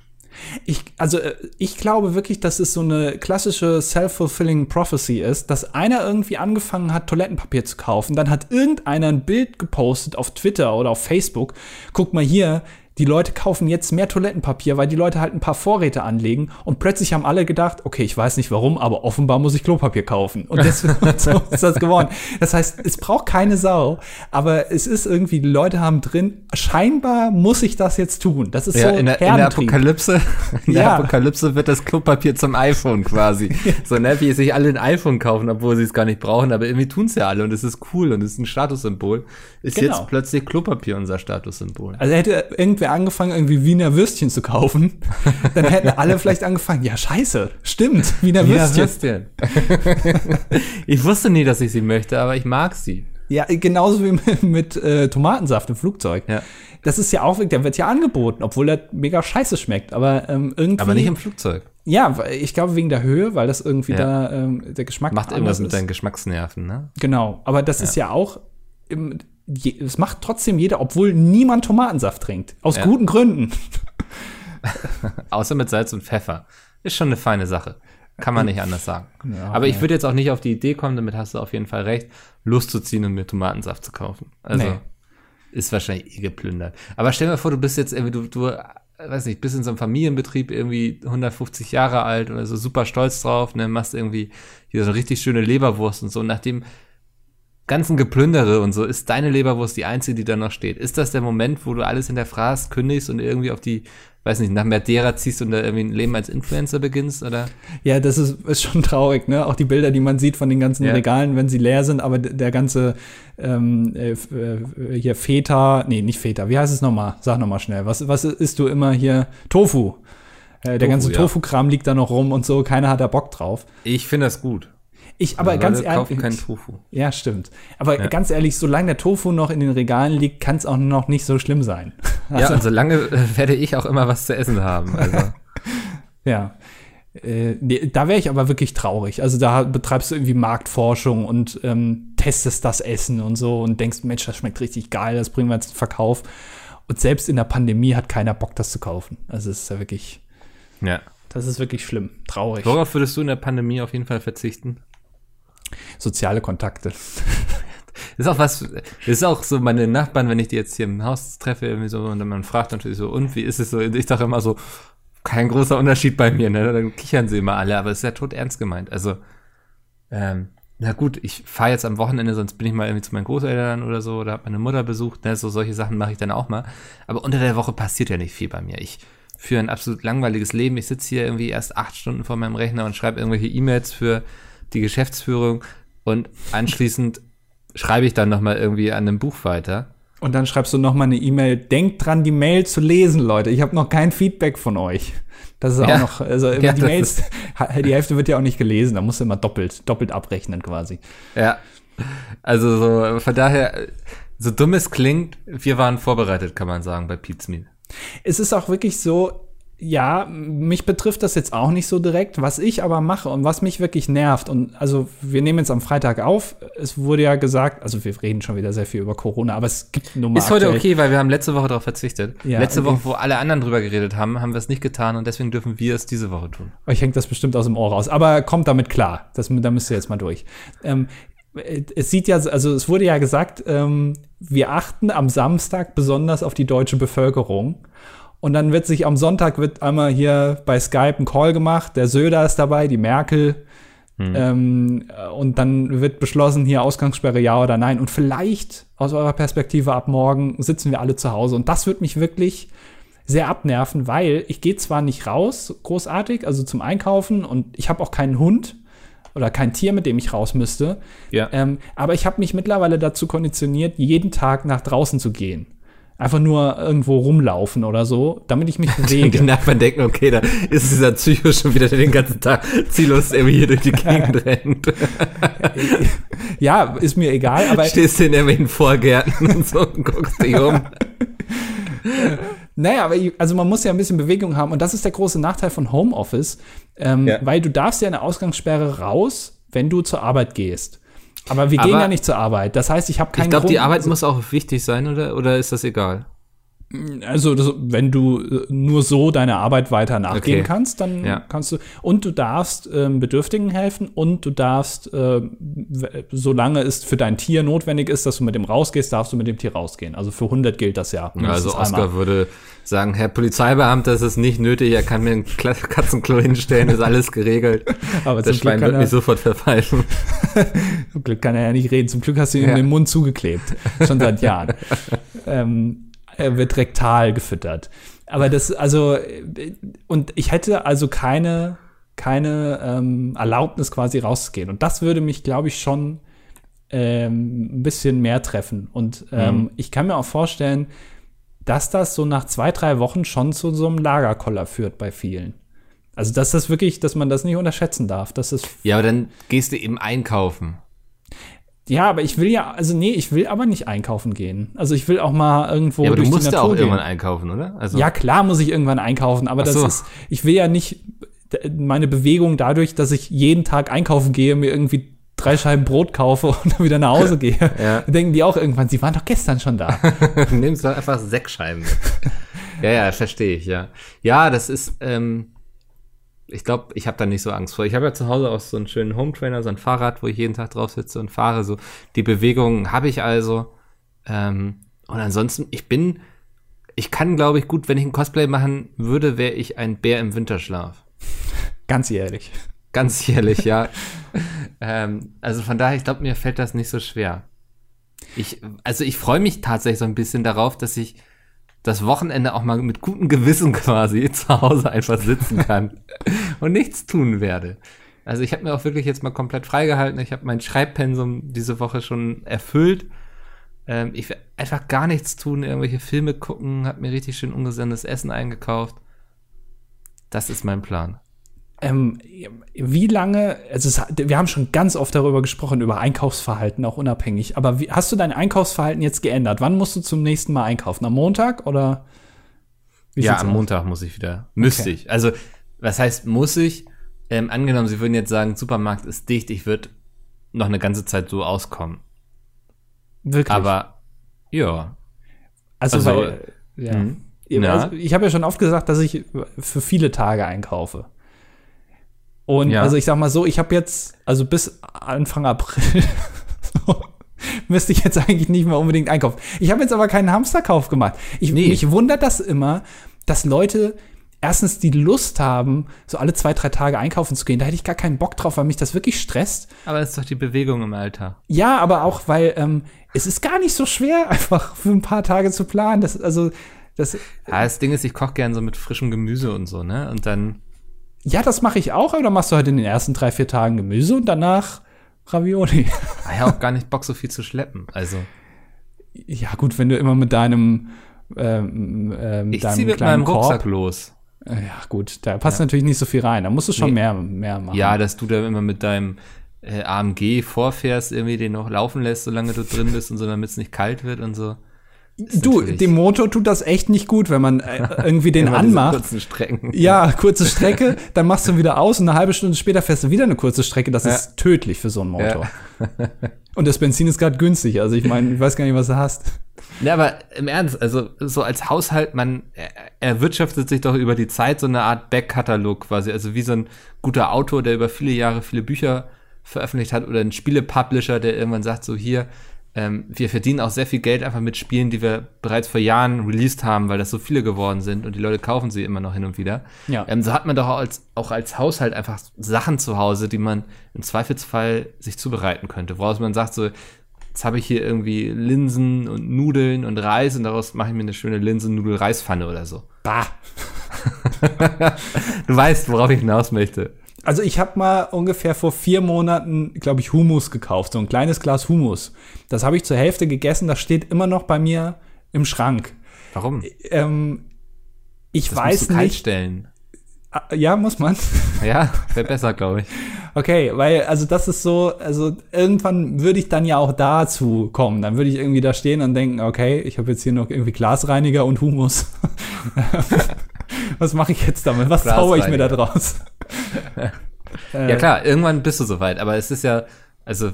Ich, also äh, ich glaube wirklich, dass es so eine klassische self-fulfilling prophecy ist, dass einer irgendwie angefangen hat, Toilettenpapier zu kaufen, dann hat irgendeiner ein Bild gepostet auf Twitter oder auf Facebook. Guck mal hier, die Leute kaufen jetzt mehr Toilettenpapier, weil die Leute halt ein paar Vorräte anlegen und plötzlich haben alle gedacht, okay, ich weiß nicht warum, aber offenbar muss ich Klopapier kaufen. Und deswegen so ist das geworden. Das heißt, es braucht keine Sau, aber es ist irgendwie, die Leute haben drin, scheinbar muss ich das jetzt tun. Das ist Ja, so in, der, in der. Apokalypse, in der Ja. Apokalypse wird das Klopapier zum iPhone quasi. So, ne, wie sich alle ein iPhone kaufen, obwohl sie es gar nicht brauchen, aber irgendwie tun's ja alle und es ist cool und es ist ein Statussymbol. Ist Genau. jetzt plötzlich Klopapier unser Statussymbol. Also hätte irgendwer angefangen, irgendwie Wiener Würstchen zu kaufen, dann hätten alle vielleicht angefangen, ja scheiße, stimmt, Wiener Ja, Würstchen. Würstchen. ich wusste nie, dass ich sie möchte, aber ich mag sie. Ja, genauso wie mit, mit äh, Tomatensaft im Flugzeug. Ja. Das ist ja auch, der wird ja angeboten, obwohl der mega scheiße schmeckt. Aber ähm, irgendwie. Aber nicht im Flugzeug. Ja, ich glaube wegen der Höhe, weil das irgendwie Ja. da ähm, der Geschmack Macht irgendwas anders mit ist. deinen Geschmacksnerven, ne? Genau, aber das ist ja auch, im, je, es macht trotzdem jeder, obwohl niemand Tomatensaft trinkt. Aus Ja. guten Gründen. Außer mit Salz und Pfeffer. Ist schon eine feine Sache. Kann man nicht anders sagen. Ja, Aber ich würde jetzt auch nicht auf die Idee kommen, damit hast du auf jeden Fall recht, loszuziehen und mir Tomatensaft zu kaufen. Also, Nee. ist wahrscheinlich eh geplündert. Aber stell dir mal vor, du bist jetzt irgendwie, du, du weiß nicht, bist in so einem Familienbetrieb irgendwie 150 Jahre alt oder so super stolz drauf, ne, machst irgendwie hier so eine richtig schöne Leberwurst und so. Und nachdem ganzen Geplündere und so, ist deine Leberwurst die einzige, die da noch steht. Ist das der Moment, wo du alles hinterfragst, kündigst und irgendwie auf die, weiß nicht, nach Madeira ziehst und da irgendwie ein Leben als Influencer beginnst, oder? Ja, das ist, ist schon traurig, ne? Auch die Bilder, die man sieht von den ganzen Ja. Regalen, wenn sie leer sind, aber der ganze ähm, äh, äh, hier Feta, nee, nicht Feta, wie heißt es nochmal? Sag nochmal schnell. Was, was isst du immer hier? Tofu. Äh, der Tofu, ganze ja. Tofu-Kram liegt da noch rum und so, keiner hat da Bock drauf. Ich finde das gut. Ich, aber Leute ganz kaufen ehrlich. keinen Tofu. Ja, stimmt. Aber Ja. ganz ehrlich, solange der Tofu noch in den Regalen liegt, kann es auch noch nicht so schlimm sein. Ja, Also, und solange äh, werde ich auch immer was zu essen haben. Also, Ja. Äh, nee, da wäre ich aber wirklich traurig. Also da betreibst du irgendwie Marktforschung und ähm, testest das Essen und so und denkst, Mensch, das schmeckt richtig geil, das bringen wir jetzt in den Verkauf. Und selbst in der Pandemie hat keiner Bock, das zu kaufen. Also es ist ja wirklich, ja. das ist wirklich schlimm, traurig. Worauf würdest du in der Pandemie auf jeden Fall verzichten? Soziale Kontakte. Ist auch was, ist auch so meine Nachbarn, wenn ich die jetzt hier im Haus treffe, irgendwie so, und dann man fragt natürlich so, und wie ist es so? Ich sage immer so, kein großer Unterschied bei mir, ne? Dann kichern sie immer alle, aber es ist ja tot ernst gemeint. Also, ähm, na gut, ich fahre jetzt am Wochenende, sonst bin ich mal irgendwie zu meinen Großeltern oder so, oder habe meine Mutter besucht, ne? So solche Sachen mache ich dann auch mal. Aber unter der Woche passiert ja nicht viel bei mir. Ich führe ein absolut langweiliges Leben. Ich sitze hier irgendwie erst acht Stunden vor meinem Rechner und schreibe irgendwelche E-Mails für die Geschäftsführung und anschließend schreibe ich dann noch mal irgendwie an einem Buch weiter. Und dann schreibst du noch mal eine E-Mail. Denkt dran, die Mail zu lesen, Leute. Ich habe noch kein Feedback von euch. Das ist Ja. auch noch, also Ja, die Mails, die Hälfte wird ja auch nicht gelesen. Da musst du immer doppelt, doppelt abrechnen quasi. Ja. Also so, von daher, so dumm es klingt, wir waren vorbereitet, kann man sagen, bei Meal. Es ist auch wirklich so, ja, mich betrifft das jetzt auch nicht so direkt. Was ich aber mache und was mich wirklich nervt, und also wir nehmen jetzt am Freitag auf, es wurde ja gesagt, also wir reden schon wieder sehr viel über Corona, aber es gibt nun mal Ist heute okay, weil wir haben letzte Woche darauf verzichtet. Ja, letzte okay. Woche, wo alle anderen drüber geredet haben, haben wir es nicht getan und deswegen dürfen wir es diese Woche tun. Euch hängt das bestimmt aus dem Ohr raus. Aber kommt damit klar. Das, da müsst ihr jetzt mal durch. Ähm, es sieht ja, also es wurde ja gesagt, ähm, wir achten am Samstag besonders auf die deutsche Bevölkerung. Und dann wird sich am Sonntag wird einmal hier bei Skype ein Call gemacht. Der Söder ist dabei, die Merkel. Ähm, und dann wird beschlossen, hier Ausgangssperre ja oder nein. Und vielleicht aus eurer Perspektive ab morgen sitzen wir alle zu Hause. Und das wird mich wirklich sehr abnerven, weil ich gehe zwar nicht raus, großartig, also zum Einkaufen und ich habe auch keinen Hund oder kein Tier, mit dem ich raus müsste, Ja. ähm, aber ich habe mich mittlerweile dazu konditioniert, jeden Tag nach draußen zu gehen. Einfach nur irgendwo rumlaufen oder so, damit ich mich Die bewege. Nachbarn denken, okay, da ist dieser Psycho schon wieder, der den ganzen Tag ziellos irgendwie hier durch die Gegend rennt. ja, ist mir egal, aber Stehst du in irgendwelchen Vorgärten und so und guckst dich um. Naja, aber ich- also man muss ja ein bisschen Bewegung haben und das ist der große Nachteil von Homeoffice, ähm, Ja. weil du darfst ja eine Ausgangssperre raus, wenn du zur Arbeit gehst. Aber wir gehen Aber- ja nicht zur Arbeit. Das heißt, ich habe keinen Ich glaube, die Arbeit muss auch wichtig sein, oder? Oder ist das egal? Also, das, wenn du äh, nur so deiner Arbeit weiter nachgehen Okay. kannst, dann Ja. kannst du. Und du darfst ähm, Bedürftigen helfen und du darfst, äh, solange es für dein Tier notwendig ist, dass du mit dem rausgehst, darfst du mit dem Tier rausgehen. Also für 100 gilt das ja. Also mindestens Oscar einmal. würde sagen, Herr Polizeibeamter, es ist nicht nötig, er kann mir ein Katzenklo hinstellen, ist alles geregelt. Aber Das Schwein wird mich sofort verpfeifen. zum Glück kann er ja nicht reden. Zum Glück hast du ihm Ja. den Mund zugeklebt. Schon seit Jahren. ähm, wird rektal gefüttert. Aber das, also, äh, und ich hätte also keine, keine ähm, Erlaubnis quasi rauszugehen. Und das würde mich, glaube ich, schon ähm, ein bisschen mehr treffen. Und ähm, ich kann mir auch vorstellen, dass das so nach zwei, drei Wochen schon zu so einem Lagerkoller führt bei vielen. Also, dass das wirklich, dass man das nicht unterschätzen darf. Das ist Ja, aber dann gehst du eben einkaufen. Ja, aber ich will ja, also nee, ich will aber nicht einkaufen gehen. Also ich will auch mal irgendwo Ja, aber du durch die musst ja Natur auch gehen. irgendwann einkaufen, oder? Also, Ja, klar muss ich irgendwann einkaufen, aber Ach das so. ist, ich will ja nicht meine Bewegung dadurch, dass ich jeden Tag einkaufen gehe, mir irgendwie drei Scheiben Brot kaufe und dann wieder nach Hause gehe. Ja. Denken die auch irgendwann, sie waren doch gestern schon da. nimmst du einfach sechs Scheiben. mit. ja, ja, verstehe ich, ja. Ja, das ist, ähm, ich glaube, ich habe da nicht so Angst vor. Ich habe ja zu Hause auch so einen schönen Home-Trainer, so ein Fahrrad, wo ich jeden Tag drauf sitze und fahre. So die Bewegung habe ich also. Ähm, und ansonsten, ich bin, ich kann, glaube ich, gut, wenn ich ein Cosplay machen würde, wäre ich ein Bär im Winterschlaf. Ganz ehrlich. Ganz ehrlich, ja. ähm, also von daher, ich glaube, mir fällt das nicht so schwer. Ich, also ich freue mich tatsächlich so ein bisschen darauf, dass ich das Wochenende auch mal mit gutem Gewissen quasi zu Hause einfach sitzen kann und nichts tun werde. Also ich habe mir auch wirklich jetzt mal komplett freigehalten. Ich habe mein Schreibpensum diese Woche schon erfüllt. Ähm, ich werde einfach gar nichts tun, irgendwelche Filme gucken, habe mir richtig schön ungesundes Essen eingekauft. Das ist mein Plan. Ähm, wie lange, also es, wir haben schon ganz oft darüber gesprochen, über Einkaufsverhalten, auch unabhängig. Aber wie, hast du dein Einkaufsverhalten jetzt geändert? Wann musst du zum nächsten Mal einkaufen? Am Montag oder? ja, am aus? Montag muss ich wieder. Müsste okay. ich. Also, was heißt muss ich? Ähm, angenommen, Sie würden jetzt sagen, Supermarkt ist dicht, ich würde noch eine ganze Zeit so auskommen. Wirklich? Aber, ja. Also, also weil, ja. Mh, also, ich habe ja schon oft gesagt, dass ich für viele Tage einkaufe. Und ja. also ich sag mal so, ich habe jetzt, also bis Anfang April müsste ich jetzt eigentlich nicht mehr unbedingt einkaufen. Ich habe jetzt aber keinen Hamsterkauf gemacht. Ich, nee. Mich wundert das immer, dass Leute erstens die Lust haben, so alle zwei, drei Tage einkaufen zu gehen. Da hätte ich gar keinen Bock drauf, weil mich das wirklich stresst. Aber es ist doch die Bewegung im Alter. Ja, aber auch, weil ähm, es ist gar nicht so schwer, einfach für ein paar Tage zu planen. Das, also, das, ja, das Ding ist, ich koche gern so mit frischem Gemüse und so, ne? Und dann ja, das mache ich auch, aber dann machst du halt in den ersten drei, vier Tagen Gemüse und danach Ravioli. Ich habe auch gar nicht Bock, so viel zu schleppen. Also. Ja, gut, wenn du immer mit deinem. Ähm, äh, mit ich ziehe mit meinem Korb, Rucksack los. Äh, ja, gut, da passt ja. natürlich nicht so viel rein. Da musst du schon nee. mehr, mehr machen. Ja, dass du da immer mit deinem äh, AMG vorfährst, irgendwie den noch laufen lässt, solange du drin bist und so, damit es nicht kalt wird und so. Du, dem Motor tut das echt nicht gut, wenn man äh, irgendwie den anmacht. Kurzen Strecken. Ja, kurze Strecke, dann machst du ihn wieder aus und eine halbe Stunde später fährst du wieder eine kurze Strecke. Das ja. ist tödlich für so einen Motor. Ja. und das Benzin ist gerade günstig. Also ich meine, ich weiß gar nicht, was du hast. Ja, aber im Ernst, also so als Haushalt, man erwirtschaftet sich doch über die Zeit so eine Art Backkatalog quasi. Also wie so ein guter Autor, der über viele Jahre viele Bücher veröffentlicht hat oder ein Spielepublisher, der irgendwann sagt, so hier, ähm, wir verdienen auch sehr viel Geld einfach mit Spielen, die wir bereits vor Jahren released haben, weil das so viele geworden sind und die Leute kaufen sie immer noch hin und wieder. Ja. Ähm, so hat man doch auch als, auch als Haushalt einfach Sachen zu Hause, die man im Zweifelsfall sich zubereiten könnte, woraus man sagt so, jetzt habe ich hier irgendwie Linsen und Nudeln und Reis und daraus mache ich mir eine schöne Linsen-Nudel-Reispfanne oder so. Bah. du weißt, worauf ich hinaus möchte. Also ich habe mal ungefähr vor vier Monaten, glaube ich, Humus gekauft, so ein kleines Glas Humus. Das habe ich zur Hälfte gegessen, das steht immer noch bei mir im Schrank. Warum? Ähm, ich das weiß musst du nicht. stellen. Ah, ja, muss man. Ja, wäre besser, glaube ich. Okay, weil, also das ist so, also irgendwann würde ich dann ja auch dazu kommen. Dann würde ich irgendwie da stehen und denken, okay, ich habe jetzt hier noch irgendwie Glasreiniger und Humus. Was mache ich jetzt damit? Was zauber ich mir da draus? Ja klar, irgendwann bist du soweit, aber es ist ja, also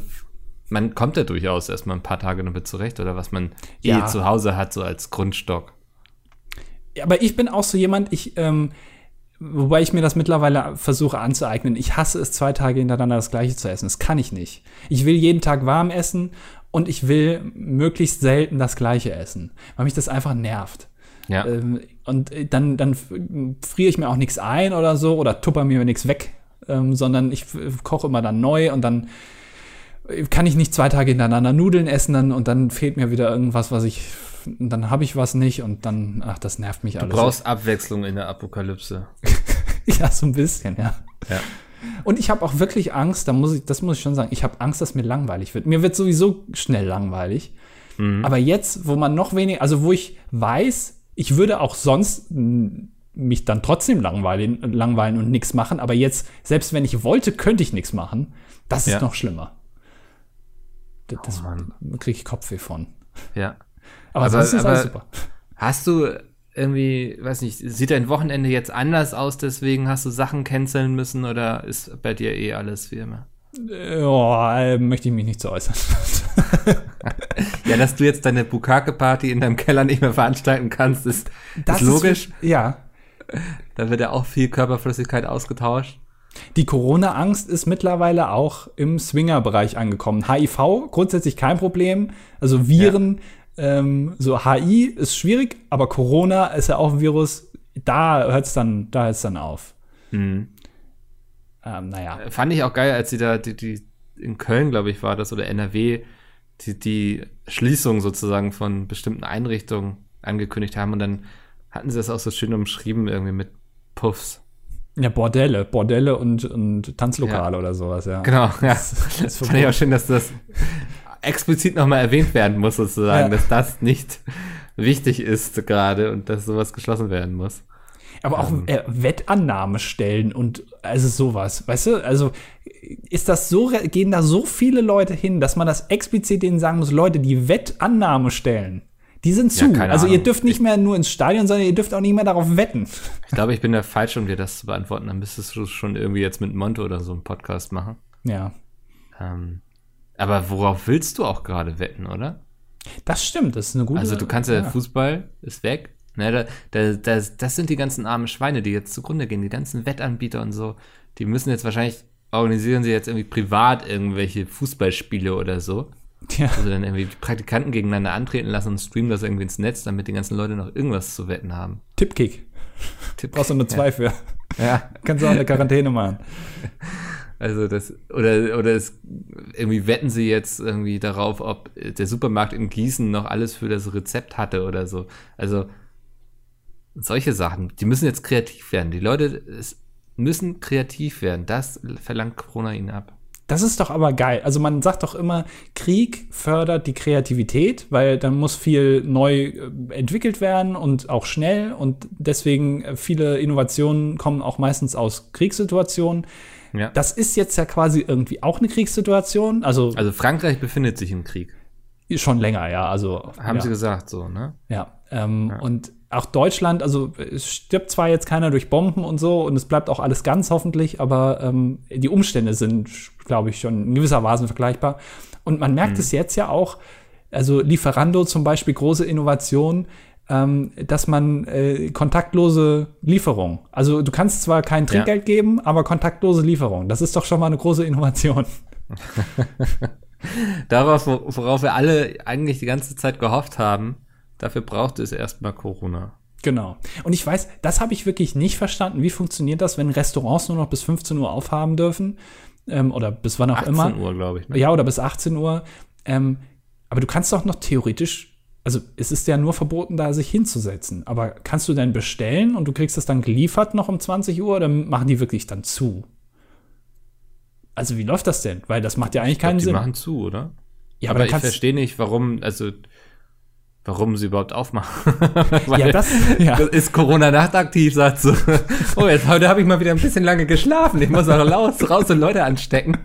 man kommt ja durchaus erstmal ein paar Tage damit zurecht oder was man eh ja. eh zu Hause hat, so als Grundstock. Ja, aber ich bin auch so jemand, ich, ähm, wobei ich mir das mittlerweile versuche anzueignen, ich hasse es, zwei Tage hintereinander das gleiche zu essen. Das kann ich nicht. Ich will jeden Tag warm essen und ich will möglichst selten das gleiche essen, weil mich das einfach nervt. Ja. Ähm, und dann, dann friere ich mir auch nichts ein oder so oder tupper mir nichts weg, ähm, sondern ich koche immer dann neu und dann kann ich nicht zwei Tage hintereinander Nudeln essen dann, und dann fehlt mir wieder irgendwas, was ich, dann habe ich was nicht und dann, ach, das nervt mich alles. Du brauchst Abwechslung in der Apokalypse. ja, so ein bisschen, ja. Ja. Und ich habe auch wirklich Angst, da muss ich, das muss ich schon sagen, ich habe Angst, dass mir langweilig wird. Mir wird sowieso schnell langweilig. Mhm. Aber jetzt, wo man noch weniger, also wo ich weiß, ich würde auch sonst mich dann trotzdem langweilen, langweilen und nichts machen, aber jetzt, selbst wenn ich wollte, könnte ich nichts machen. Das ist ja. noch schlimmer. Das, das oh kriege ich Kopfweh von. Ja. Aber, aber sonst ist aber alles super. Hast du irgendwie, weiß nicht, sieht dein Wochenende jetzt anders aus, deswegen hast du Sachen canceln müssen oder ist bei dir eh alles wie immer? Oh, möchte ich mich nicht zu äußern. ja, dass du jetzt deine Bukake-Party in deinem Keller nicht mehr veranstalten kannst, ist, das ist logisch. Ist, ja. Da wird ja auch viel Körperflüssigkeit ausgetauscht. Die Corona-Angst ist mittlerweile auch im Swinger-Bereich angekommen. HIV grundsätzlich kein Problem. Also Viren Ähm, so HI ist schwierig, aber Corona ist ja auch ein Virus. Da hört es dann, da hört's dann auf. Mhm. Ähm, naja. Fand ich auch geil, als sie da, die, die in Köln, glaube ich, war das, oder NRW, die, die Schließung sozusagen von bestimmten Einrichtungen angekündigt haben und dann hatten sie das auch so schön umschrieben, irgendwie mit Puffs. Ja, Bordelle, Bordelle und, und Tanzlokale oder sowas, ja. Genau, ja. Das, das Fand ich auch schön, dass das explizit nochmal erwähnt werden muss, sozusagen, Ja. dass das nicht wichtig ist gerade und dass sowas geschlossen werden muss. Aber auch Ähm. äh, Wettannahmestellen und also sowas, weißt du? Also ist das so, gehen da so viele Leute hin, dass man das explizit denen sagen muss, Leute, die Wettannahmestellen, die sind Ja, zu. keine also ihr dürft nicht mehr nur ins Stadion, sondern ihr dürft auch nicht mehr darauf wetten. Ich glaube, ich bin der Falsche, um dir das zu beantworten. Dann müsstest du schon irgendwie jetzt mit Monte oder so einen Podcast machen. Ja, Ähm, aber worauf willst du auch gerade wetten, oder? das stimmt, das ist eine gute Also du kannst ja, Fußball ist weg. Ne, da, da, das, sind die ganzen armen Schweine, die jetzt zugrunde gehen, die ganzen Wettanbieter und so. Die müssen jetzt wahrscheinlich, organisieren sie jetzt irgendwie privat irgendwelche Fußballspiele oder so. Ja. Also dann irgendwie die Praktikanten gegeneinander antreten lassen und streamen das irgendwie ins Netz, damit die ganzen Leute noch irgendwas zu wetten haben. Tippkick. Tipp. Brauchst du nur zwei für. Ja, Kannst du auch eine Quarantäne machen. also das, oder, oder es, irgendwie wetten sie jetzt irgendwie darauf, ob der Supermarkt in Gießen noch alles für das Rezept hatte oder so. Also solche Sachen, die müssen jetzt kreativ werden. Die Leute müssen kreativ werden. Das verlangt Corona ihnen ab. Das ist doch aber geil. Also man sagt doch immer, Krieg fördert die Kreativität, weil dann muss viel neu äh, entwickelt werden und auch schnell und deswegen äh, viele Innovationen kommen auch meistens aus Kriegssituationen. Ja. Das ist jetzt ja quasi irgendwie auch eine Kriegssituation, also, Also Frankreich befindet sich im Krieg. schon länger, ja. Also Haben ja. sie gesagt so, ne? Ja, ähm, und auch Deutschland, also es stirbt zwar jetzt keiner durch Bomben und so und es bleibt auch alles ganz hoffentlich, aber ähm, die Umstände sind, glaube ich, schon in gewisser Weise vergleichbar. Und man merkt es jetzt ja auch, also Lieferando zum Beispiel, große Innovation, ähm, dass man äh, kontaktlose Lieferung, also du kannst zwar kein Trinkgeld geben, aber kontaktlose Lieferung, das ist doch schon mal eine große Innovation. Darauf, wo- worauf wir alle eigentlich die ganze Zeit gehofft haben, dafür brauchte es erstmal Corona. Genau. Und ich weiß, das habe ich wirklich nicht verstanden. Wie funktioniert das, wenn Restaurants nur noch bis 15 Uhr aufhaben dürfen? Ähm, oder bis wann auch 18 immer. Uhr, glaube ich. Ne? Ja, oder bis 18 Uhr. Ähm, aber du kannst doch noch theoretisch, also es ist ja nur verboten, da sich hinzusetzen. Aber kannst du denn bestellen und du kriegst das dann geliefert noch um 20 Uhr oder machen die wirklich dann zu? Also wie läuft das denn? Weil das macht ja eigentlich Ich glaub, keinen die Sinn. machen zu, oder? ja, aber dann ich verstehe nicht, warum, also warum sie überhaupt aufmachen. Ja, das, ja. das ist Corona nachtaktiv, sagt so. Oh, jetzt heute habe ich mal wieder ein bisschen lange geschlafen. Ich muss auch raus, raus und Leute anstecken.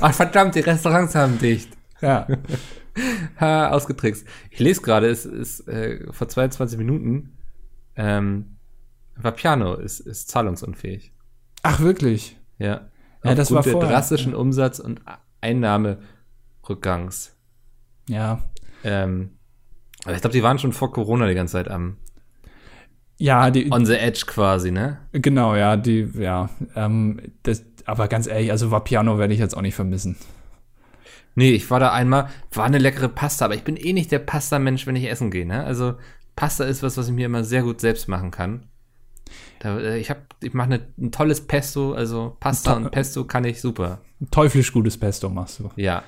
Ach verdammt, die Restaurants haben dicht. ja. Ha, ausgetrickst. Ich lese gerade, es ist äh, vor 22 Minuten ähm, Vapiano ist, ist zahlungsunfähig. Ach, wirklich? Ja. Ja, das war der vorher. drastischen Umsatz- und Einnahmerückgangs. Ja. Ähm, aber ich glaube, die waren schon vor Corona die ganze Zeit am Ja, die, on the edge quasi, ne? Genau, ja, die, ja, ähm, das, aber ganz ehrlich, also Vapiano werde ich jetzt auch nicht vermissen. Nee, ich war da einmal, war eine leckere Pasta, aber ich bin eh nicht der Pasta-Mensch, wenn ich essen gehe, ne? Also Pasta ist was, was ich mir immer sehr gut selbst machen kann. Da, äh, ich habe, ich mache ne, ein tolles Pesto, also Pasta und Pesto kann ich super. Teuflisch gutes Pesto machst du. Ja.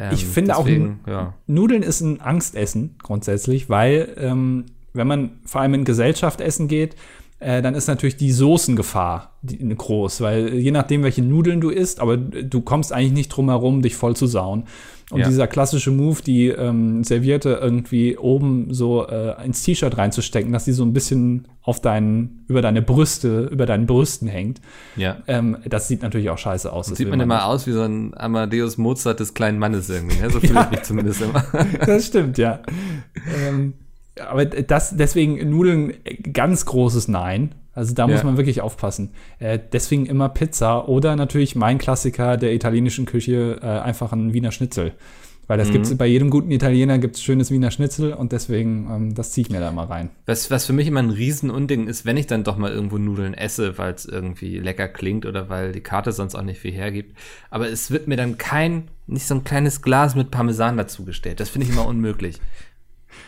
Ähm, Ich finde auch- deswegen, ja. Nudeln ist ein Angstessen grundsätzlich, weil ähm, wenn man vor allem in Gesellschaft essen geht, äh, dann ist natürlich die Soßengefahr die, groß, weil je nachdem, welche Nudeln du isst, aber du kommst eigentlich nicht drum herum, dich voll zu sauen. Und Ja. dieser klassische Move, die ähm, Serviette irgendwie oben so äh, ins T-Shirt reinzustecken, dass die so ein bisschen auf deinen, über deine Brüste, über deinen Brüsten hängt, ja. ähm, das sieht natürlich auch scheiße aus. Das Sieht will man immer nicht. aus wie so ein Amadeus Mozart des kleinen Mannes irgendwie, ne? So fühle Ja. ich mich zumindest immer. Das stimmt, ja. ähm, aber das, deswegen Nudeln, äh, ganz großes Nein. Also da muss Ja. man wirklich aufpassen. Äh, deswegen immer Pizza oder natürlich mein Klassiker der italienischen Küche, äh, einfach ein Wiener Schnitzel. Weil das Mhm. gibt's bei jedem guten Italiener gibt's schönes Wiener Schnitzel und deswegen, ähm, das ziehe ich mir da mal rein. Was, was für mich immer ein Riesenunding ist, wenn ich dann doch mal irgendwo Nudeln esse, weil es irgendwie lecker klingt oder weil die Karte sonst auch nicht viel hergibt. Aber es wird mir dann kein, nicht so ein kleines Glas mit Parmesan dazugestellt. Das finde ich immer unmöglich.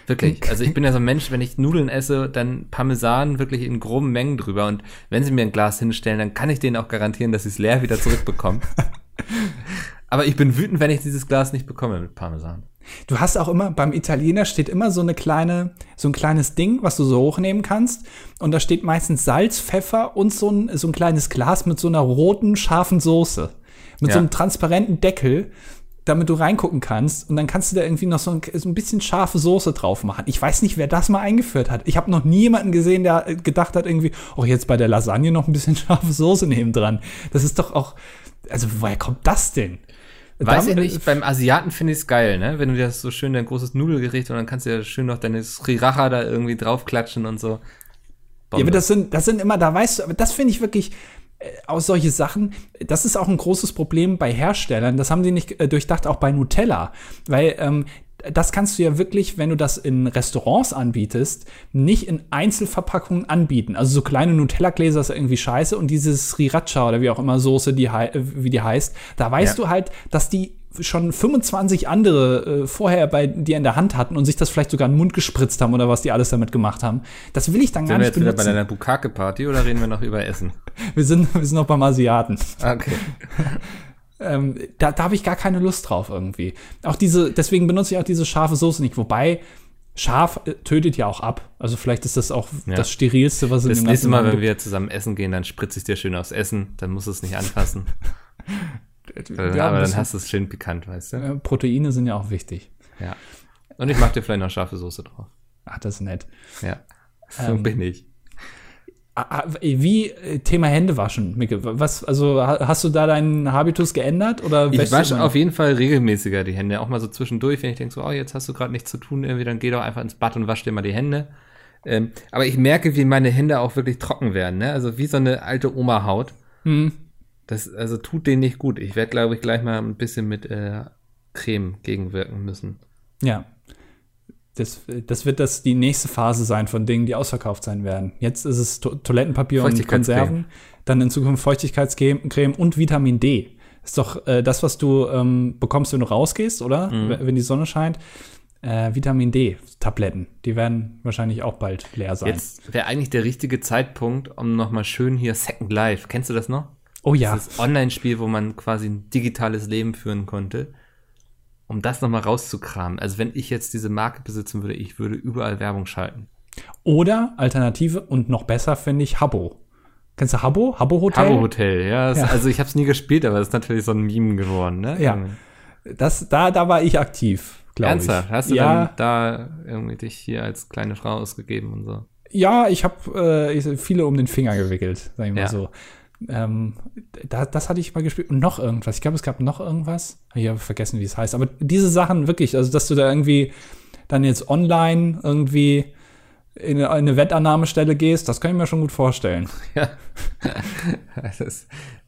Wirklich. Also ich bin ja so ein Mensch, wenn ich Nudeln esse, dann Parmesan wirklich in groben Mengen drüber. Und wenn sie mir ein Glas hinstellen, dann kann ich denen auch garantieren, dass sie es leer wieder zurückbekommen. Aber ich bin wütend, wenn ich dieses Glas nicht bekomme mit Parmesan. Du hast auch immer, beim Italiener steht immer so eine kleine, so ein kleines Ding, was du so hochnehmen kannst. Und da steht meistens Salz, Pfeffer und so ein, so ein kleines Glas mit so einer roten, scharfen Soße. Mit Ja. so einem transparenten Deckel, damit du reingucken kannst. Und dann kannst du da irgendwie noch so ein, so ein bisschen scharfe Soße drauf machen. Ich weiß nicht, wer das mal eingeführt hat. Ich habe noch nie jemanden gesehen, der äh, gedacht hat, irgendwie, oh, jetzt bei der Lasagne noch ein bisschen scharfe Soße neben dran. Das ist doch auch, also woher kommt das denn? Weiß ich Damit- nicht, beim Asiaten finde ich es geil, ne? Wenn du dir das so schön dein großes Nudelgericht und dann kannst du ja schön noch deine Sriracha da irgendwie draufklatschen und so. Ja, Bombe. aber das sind, das sind immer, da weißt du, aber das finde ich wirklich, äh, aus solche Sachen, das ist auch ein großes Problem bei Herstellern. Das haben sie nicht äh, durchdacht, auch bei Nutella. Weil ähm, das kannst du ja wirklich, wenn du das in Restaurants anbietest, nicht in Einzelverpackungen anbieten. Also so kleine Nutella-Gläser ist irgendwie scheiße und dieses Sriracha oder wie auch immer Soße, die, äh, wie die heißt, da weißt Ja. du halt, dass die schon 25 andere äh, vorher bei dir in der Hand hatten und sich das vielleicht sogar in den Mund gespritzt haben oder was die alles damit gemacht haben. Das will ich dann gar Sind wir nicht jetzt wieder bei benutzen. deiner Bukake-Party oder reden wir noch über Essen? Wir sind, wir sind noch beim Asiaten. Okay. Ähm, da da habe ich gar keine Lust drauf irgendwie. Auch diese, deswegen benutze ich auch diese scharfe Soße nicht. Wobei, scharf äh, tötet ja auch ab. Also vielleicht ist das auch Ja. das sterilste, was es Das nächste Mal, wenn wir zusammen essen gehen, dann spritze ich dir schön aufs Essen, dann musst du es nicht anfassen. Ja, aber dann hast du es schön pikant, weißt du? Proteine sind ja auch wichtig. Ja. Und ich mache dir vielleicht noch scharfe Soße drauf. Ach, das ist nett. Ja. So Ähm, bin ich. Ah, ah, Wie äh, Thema Hände waschen, Micke. Was, also ha- hast du da deinen Habitus geändert oder Ich wasche auf jeden Fall regelmäßiger die Hände. Auch mal so zwischendurch, wenn ich denke so, oh, jetzt hast du gerade nichts zu tun, irgendwie, dann geh doch einfach ins Bad und wasch dir mal die Hände. Ähm, aber ich merke, wie meine Hände auch wirklich trocken werden, ne? Also wie so eine alte Oma-Haut. Hm. Das also tut denen nicht gut. Ich werde, glaube ich, gleich mal ein bisschen mit äh, Creme gegenwirken müssen. Ja. Das, das wird das die nächste Phase sein von Dingen, die ausverkauft sein werden. Jetzt ist es to Toilettenpapier und. Konserven, dann in Zukunft Feuchtigkeitscreme Creme und Vitamin D. Ist doch äh, das, was du ähm, bekommst, wenn du rausgehst, oder? Mhm. Wenn die Sonne scheint. Äh, Vitamin D-Tabletten, die werden wahrscheinlich auch bald leer sein. Jetzt wäre eigentlich der richtige Zeitpunkt, um nochmal schön hier Second Life. Kennst du das noch? oh ja, Das Online-Spiel, wo man quasi ein digitales Leben führen konnte. Um das nochmal rauszukramen. Also wenn ich jetzt diese Marke besitzen würde, ich würde überall Werbung schalten. oder Alternative und noch besser finde ich Habbo. Kennst du Habbo? Habbo Hotel? Habbo Hotel, ja. Das, Ja. Also ich habe es nie gespielt, aber das ist natürlich so ein Meme geworden, ne? Ja. Das, da, da war ich aktiv, glaube ich. Ernsthaft? Hast du ja, dann da irgendwie dich hier als kleine Frau ausgegeben und so? Ja, ich habe äh, viele um den Finger gewickelt, sag ich mal Ja. so. Ähm, da, das hatte ich mal gespielt. Und noch irgendwas. Ich glaube, es gab noch irgendwas. Ich habe vergessen, wie es heißt. Aber diese Sachen wirklich, also dass du da irgendwie dann jetzt online irgendwie in eine, eine Wettannahmestelle gehst, das kann ich mir schon gut vorstellen. Ja.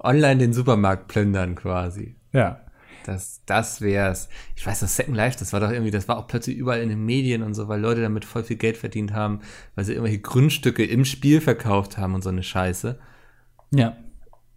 online den Supermarkt plündern quasi. Ja. Das, das wär's. Ich weiß, das Second Life, das war doch irgendwie, das war auch plötzlich überall in den Medien und so, weil Leute damit voll viel Geld verdient haben, weil sie irgendwelche Grundstücke im Spiel verkauft haben und so eine Scheiße. Ja.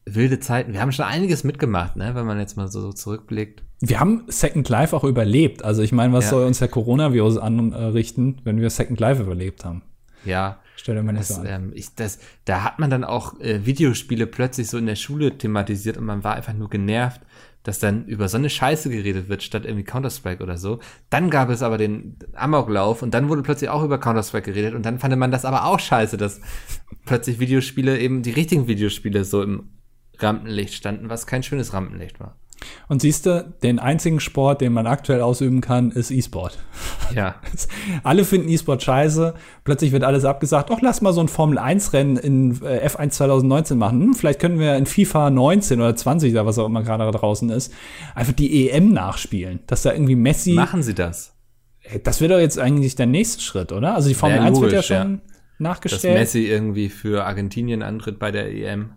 Wilde Zeiten. Wir haben schon einiges mitgemacht, ne, wenn man jetzt mal so, so zurückblickt. Wir haben Second Life auch überlebt. Also ich meine, was Ja. soll uns der Coronavirus anrichten, wenn wir Second Life überlebt haben? Ja. Stell dir mal Das, so an. ähm, ich, das, da hat man dann auch äh, Videospiele plötzlich so in der Schule thematisiert und man war einfach nur genervt, dass dann über so eine Scheiße geredet wird, statt irgendwie Counter-Strike oder so. Dann gab es aber den Amoklauf und dann wurde plötzlich auch über Counter-Strike geredet und dann fand man das aber auch scheiße, dass plötzlich Videospiele eben die richtigen Videospiele so im Rampenlicht standen, was kein schönes Rampenlicht war. Und siehst du, den einzigen Sport, den man aktuell ausüben kann, ist E-Sport. Ja. Alle finden E-Sport scheiße. Plötzlich wird alles abgesagt. Doch, lass mal so ein Formel-1-Rennen in äh, F1 2019 machen. Hm, vielleicht können wir in FIFA 19 oder 20 oder was auch immer gerade da draußen ist, einfach die EM nachspielen. Dass da irgendwie Messi. Machen Sie das. Ey, Das wäre doch jetzt eigentlich der nächste Schritt, oder? Also die Formel Wär 1 wird ja logisch, ja. schon Dass nachgestellt. Messi irgendwie für Argentinien antritt bei der EM.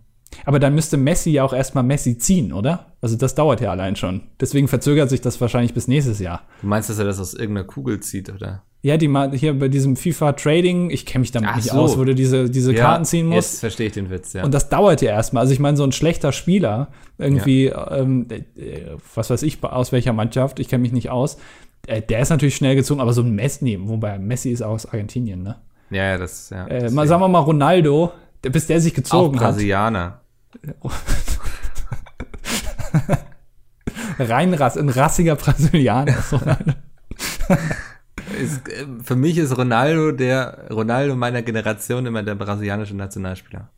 Aber dann müsste Messi ja auch erstmal Messi ziehen, oder? Also das dauert ja allein schon. Deswegen verzögert sich das wahrscheinlich bis nächstes Jahr. Du meinst, dass er das aus irgendeiner Kugel zieht, oder? Ja, die hier bei diesem FIFA Trading, ich kenne mich damit Ach nicht so. aus, wo du diese, diese Karten ziehen musst. Jetzt verstehe ich den Witz, ja. Und das dauert ja erstmal. Also ich meine, so ein schlechter Spieler, irgendwie, ähm, äh, was weiß ich, aus welcher Mannschaft, ich kenne mich nicht aus, äh, der ist natürlich schnell gezogen, aber so ein Messi, wobei Messi ist aus Argentinien, ne? Ja, ja, das, ja. Äh, mal, sagen wir mal Ronaldo, bis der sich auch gezogen hat. Brasilianer. Reinrass, ein rassiger Brasilianer. ist Ronaldo. Ist, äh, für mich ist Ronaldo der Ronaldo meiner Generation immer der brasilianische Nationalspieler.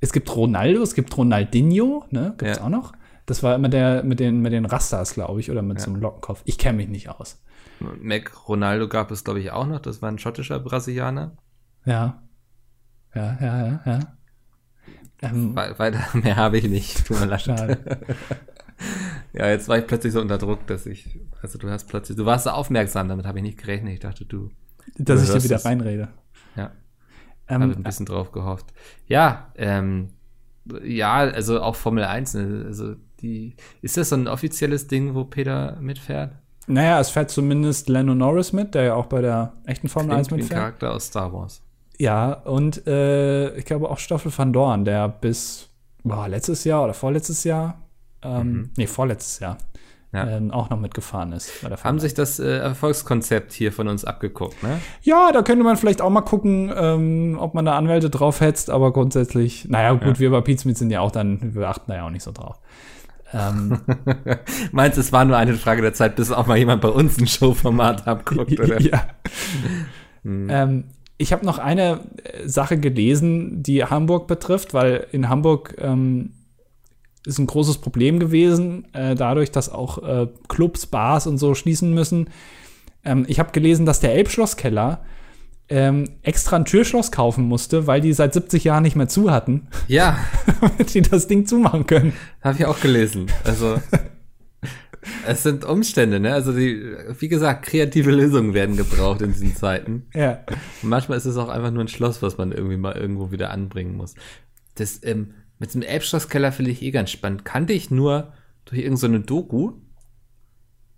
es gibt Ronaldo, es gibt Ronaldinho, ne? Gibt's Ja. auch noch? Das war immer der mit den, mit den Rastas, glaube ich, oder mit Ja. so einem Lockenkopf. Ich kenne mich nicht aus. Mac Ronaldo gab es, glaube ich, auch noch. Das war ein schottischer Brasilianer. Ja. Ja, ja, ja, ja. Ähm, We weiter mehr habe ich nicht. Tut mir leid. schade. Ja, jetzt war ich plötzlich so unter Druck, dass ich, also du hast plötzlich, du warst so aufmerksam, damit habe ich nicht gerechnet. Ich dachte, du, Dass ich dir wieder es. reinrede. ja, habe Ähm, ein bisschen drauf gehofft. Ja, ähm, ja, also auch Formel 1, ne, also die, ist das so ein offizielles Ding, wo Peter mitfährt? naja, es fährt zumindest Lando Norris mit, der ja auch bei der echten Formel 1 Klingt wie ein mitfährt. Charakter aus Star Wars. Ja, und äh, ich glaube auch Stoffel van Dorn, der bis boah, letztes Jahr oder vorletztes Jahr, ähm, Mhm. nee, vorletztes Jahr, Ja. ähm, auch noch mitgefahren ist. Haben sich das äh, Erfolgskonzept hier von uns abgeguckt, ne? Ja, da könnte man vielleicht auch mal gucken, ähm, ob man da Anwälte drauf hetzt, aber grundsätzlich, naja, gut, Ja. wir bei Pizmeet sind ja auch dann, wir achten da ja auch nicht so drauf. Ähm, Meinst du, es war nur eine Frage der Zeit, bis auch mal jemand bei uns ein Showformat abguckt, oder? ja. Hm. Ähm, ich habe noch eine äh, Sache gelesen, die Hamburg betrifft, weil in Hamburg ähm, ist ein großes Problem gewesen, äh, dadurch, dass auch äh, Clubs, Bars und so schließen müssen. Ähm, ich habe gelesen, dass der Elbschlosskeller ähm, extra ein Türschloss kaufen musste, weil die seit 70 Jahren nicht mehr zu hatten, Ja, damit die das Ding zumachen können. habe ich auch gelesen. Also es sind Umstände, ne? Also die, wie gesagt, kreative Lösungen werden gebraucht in diesen Zeiten. Ja. Und manchmal ist es auch einfach nur ein Schloss, was man irgendwie mal irgendwo wieder anbringen muss. Das ähm, mit dem Elbschlosskeller finde ich eh ganz spannend. Kannte ich nur durch irgendeine Doku.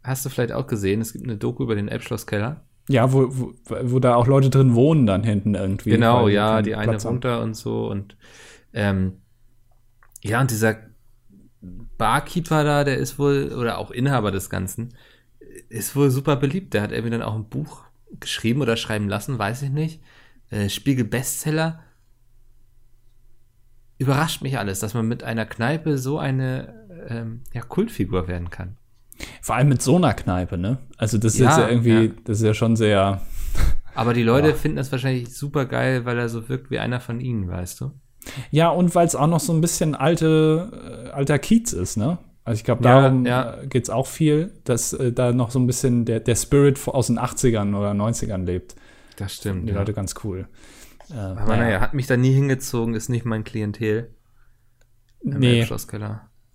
Hast du vielleicht auch gesehen? Es gibt eine Doku über den Elbschlosskeller. Ja, wo, wo, wo da auch Leute drin wohnen dann hinten irgendwie. Genau, ja, keinen die eine da und so und ähm, ja, und dieser Barkeeper da, der ist wohl, oder auch Inhaber des Ganzen, ist wohl super beliebt. Der hat irgendwie dann auch ein Buch geschrieben oder schreiben lassen, weiß ich nicht. Äh, Spiegel Bestseller. Überrascht mich alles, dass man mit einer Kneipe so eine ähm, ja, Kultfigur werden kann. Vor allem mit so einer Kneipe, ne? Also das ist Ja, jetzt ja irgendwie, ja. das ist ja schon sehr. Aber die Leute Ja. finden das wahrscheinlich super geil, weil er so wirkt wie einer von ihnen, weißt du? Ja, und weil es auch noch so ein bisschen alte, äh, alter Kiez ist, ne? Also ich glaube, Ja, darum ja. äh, geht's auch viel, dass äh, da noch so ein bisschen der, der Spirit aus den 80ern oder 90ern lebt. Das stimmt. Die ja. Leute ganz cool. Äh, Aber naja, hat mich da nie hingezogen, ist nicht mein Klientel im nee,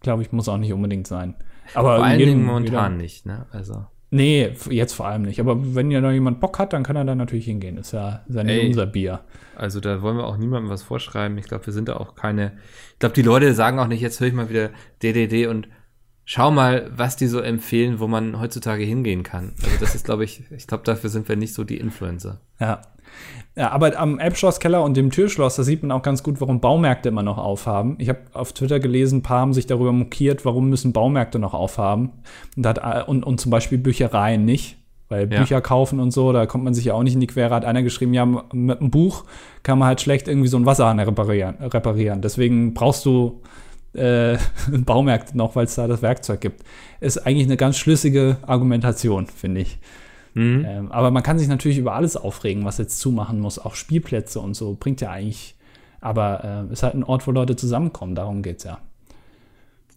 glaube ich, muss auch nicht unbedingt sein. Aber Vor allen Dingen momentan wieder- nicht, ne? Also. Nee, jetzt vor allem nicht. Aber wenn ja noch jemand Bock hat, dann kann er da natürlich hingehen. Ist ja, ist ja nicht Ey. unser Bier. Also da wollen wir auch niemandem was vorschreiben. Ich glaube, wir sind da auch keine. Ich glaube, die Leute sagen auch nicht, jetzt höre ich mal wieder DDD und schau mal, was die so empfehlen, wo man heutzutage hingehen kann. Also das ist, glaube ich, ich glaube, dafür sind wir nicht so die Influencer. Ja. Ja, aber am Elbschlosskeller und dem Türschloss, da sieht man auch ganz gut, warum Baumärkte immer noch aufhaben. Ich habe auf Twitter gelesen, ein paar haben sich darüber mokiert, warum müssen Baumärkte noch aufhaben. Und, hat, äh, und, und zum Beispiel Büchereien nicht. Weil Ja. Bücher kaufen und so, da kommt man sich ja auch nicht in die Quere. Hat einer geschrieben, ja, mit einem Buch kann man halt schlecht irgendwie so einen Wasserhahn reparieren. reparieren. Deswegen brauchst du äh, Baumärkte noch, weil es da das Werkzeug gibt. Ist eigentlich eine ganz schlüssige Argumentation, finde ich. Mhm. Ähm, aber man kann sich natürlich über alles aufregen, was jetzt zumachen muss. Auch Spielplätze und so bringt ja eigentlich. Aber äh, ist halt ein Ort, wo Leute zusammenkommen. Darum geht's ja.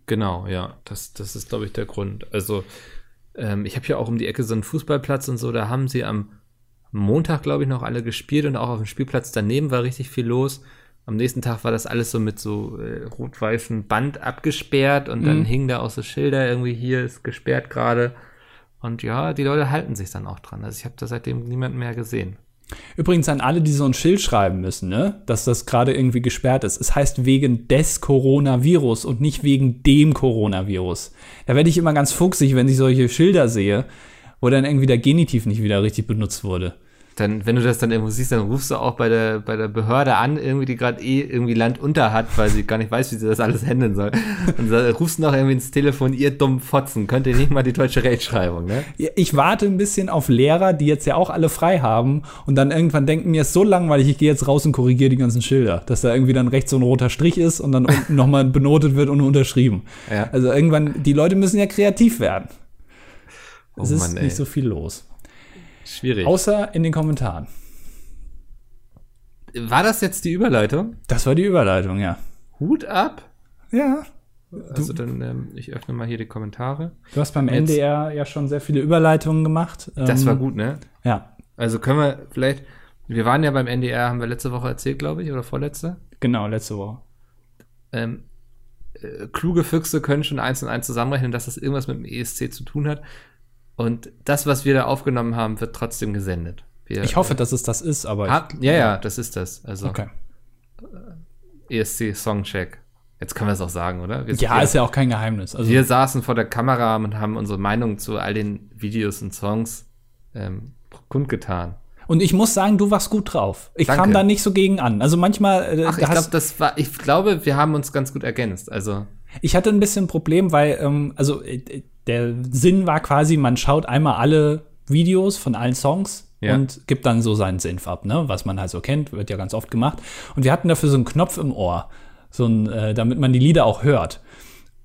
Genau, ja. Das, das ist, glaube ich, der Grund. Also, ähm, ich habe hier auch um die Ecke so einen Fußballplatz und so, da haben sie am Montag, glaube ich, noch alle gespielt und auch auf dem Spielplatz daneben war richtig viel los. Am nächsten Tag war das alles so mit so äh, rot-weißem Band abgesperrt und dann Mhm. hingen da auch so Schilder irgendwie hier ist gesperrt gerade. Und ja, die Leute halten sich dann auch dran. Also ich habe da seitdem niemanden mehr gesehen. Übrigens an alle, die so ein Schild schreiben müssen, ne? dass das gerade irgendwie gesperrt ist. Es heißt wegen des Coronavirus und nicht wegen dem Coronavirus. Da werde ich immer ganz fuchsig, wenn ich solche Schilder sehe, wo dann irgendwie der Genitiv nicht wieder richtig benutzt wurde. Dann, wenn du das dann irgendwo siehst, dann rufst du auch bei der, bei der Behörde an, irgendwie, die gerade eh irgendwie Land unter hat, weil sie gar nicht weiß, wie sie das alles handeln soll. Und da rufst du noch irgendwie ins Telefon, ihr dumm Fotzen, könnt ihr nicht mal die deutsche Rechtschreibung, ne? Ich warte ein bisschen auf Lehrer, die jetzt ja auch alle frei haben und dann irgendwann denken, mir ist so langweilig, ich gehe jetzt raus und korrigiere die ganzen Schilder. Dass da irgendwie dann rechts so ein roter Strich ist und dann unten nochmal benotet wird und unterschrieben. Ja. Also irgendwann, die Leute müssen ja kreativ werden. Es Oh ist Mann, ey. nicht so viel los. Schwierig. Außer in den Kommentaren. War das jetzt die Überleitung? Das war die Überleitung, ja. Hut ab? Ja. Also dann, ähm, ich öffne mal hier die Kommentare. Du hast beim Jetzt- NDR ja schon sehr viele Überleitungen gemacht. Das Ähm, war gut, ne? Ja, Also können wir vielleicht, wir waren ja beim NDR, haben wir letzte Woche erzählt, glaube ich, oder vorletzte. genau, letzte Woche. Ähm, äh, kluge Füchse können schon eins und eins zusammenrechnen, dass das irgendwas mit dem ESC zu tun hat. Und das, was wir da aufgenommen haben, wird trotzdem gesendet. Wir, Ich hoffe, äh, dass es das ist, aber ha, ja, ja, das ist das. Also ich, okay. ESC Songcheck. Jetzt können wir es auch sagen, oder? Wir, Ja, wir, ist ja auch kein Geheimnis. Also wir saßen vor der Kamera und haben unsere Meinung zu all den Videos und Songs ähm, kundgetan. Und ich muss sagen, du warst gut drauf. Ich Danke. kam da nicht so gegen an. Also manchmal, äh, Ach, ich glaube, das war, ich glaube, wir haben uns ganz gut ergänzt. Also, ich hatte ein bisschen ein Problem, weil, ähm, also äh, der Sinn war quasi, man schaut einmal alle Videos von allen Songs Ja. und gibt dann so seinen Senf ab, ne? Was man halt so kennt, wird ja ganz oft gemacht. Und wir hatten dafür so einen Knopf im Ohr, so ein, äh, damit man die Lieder auch hört.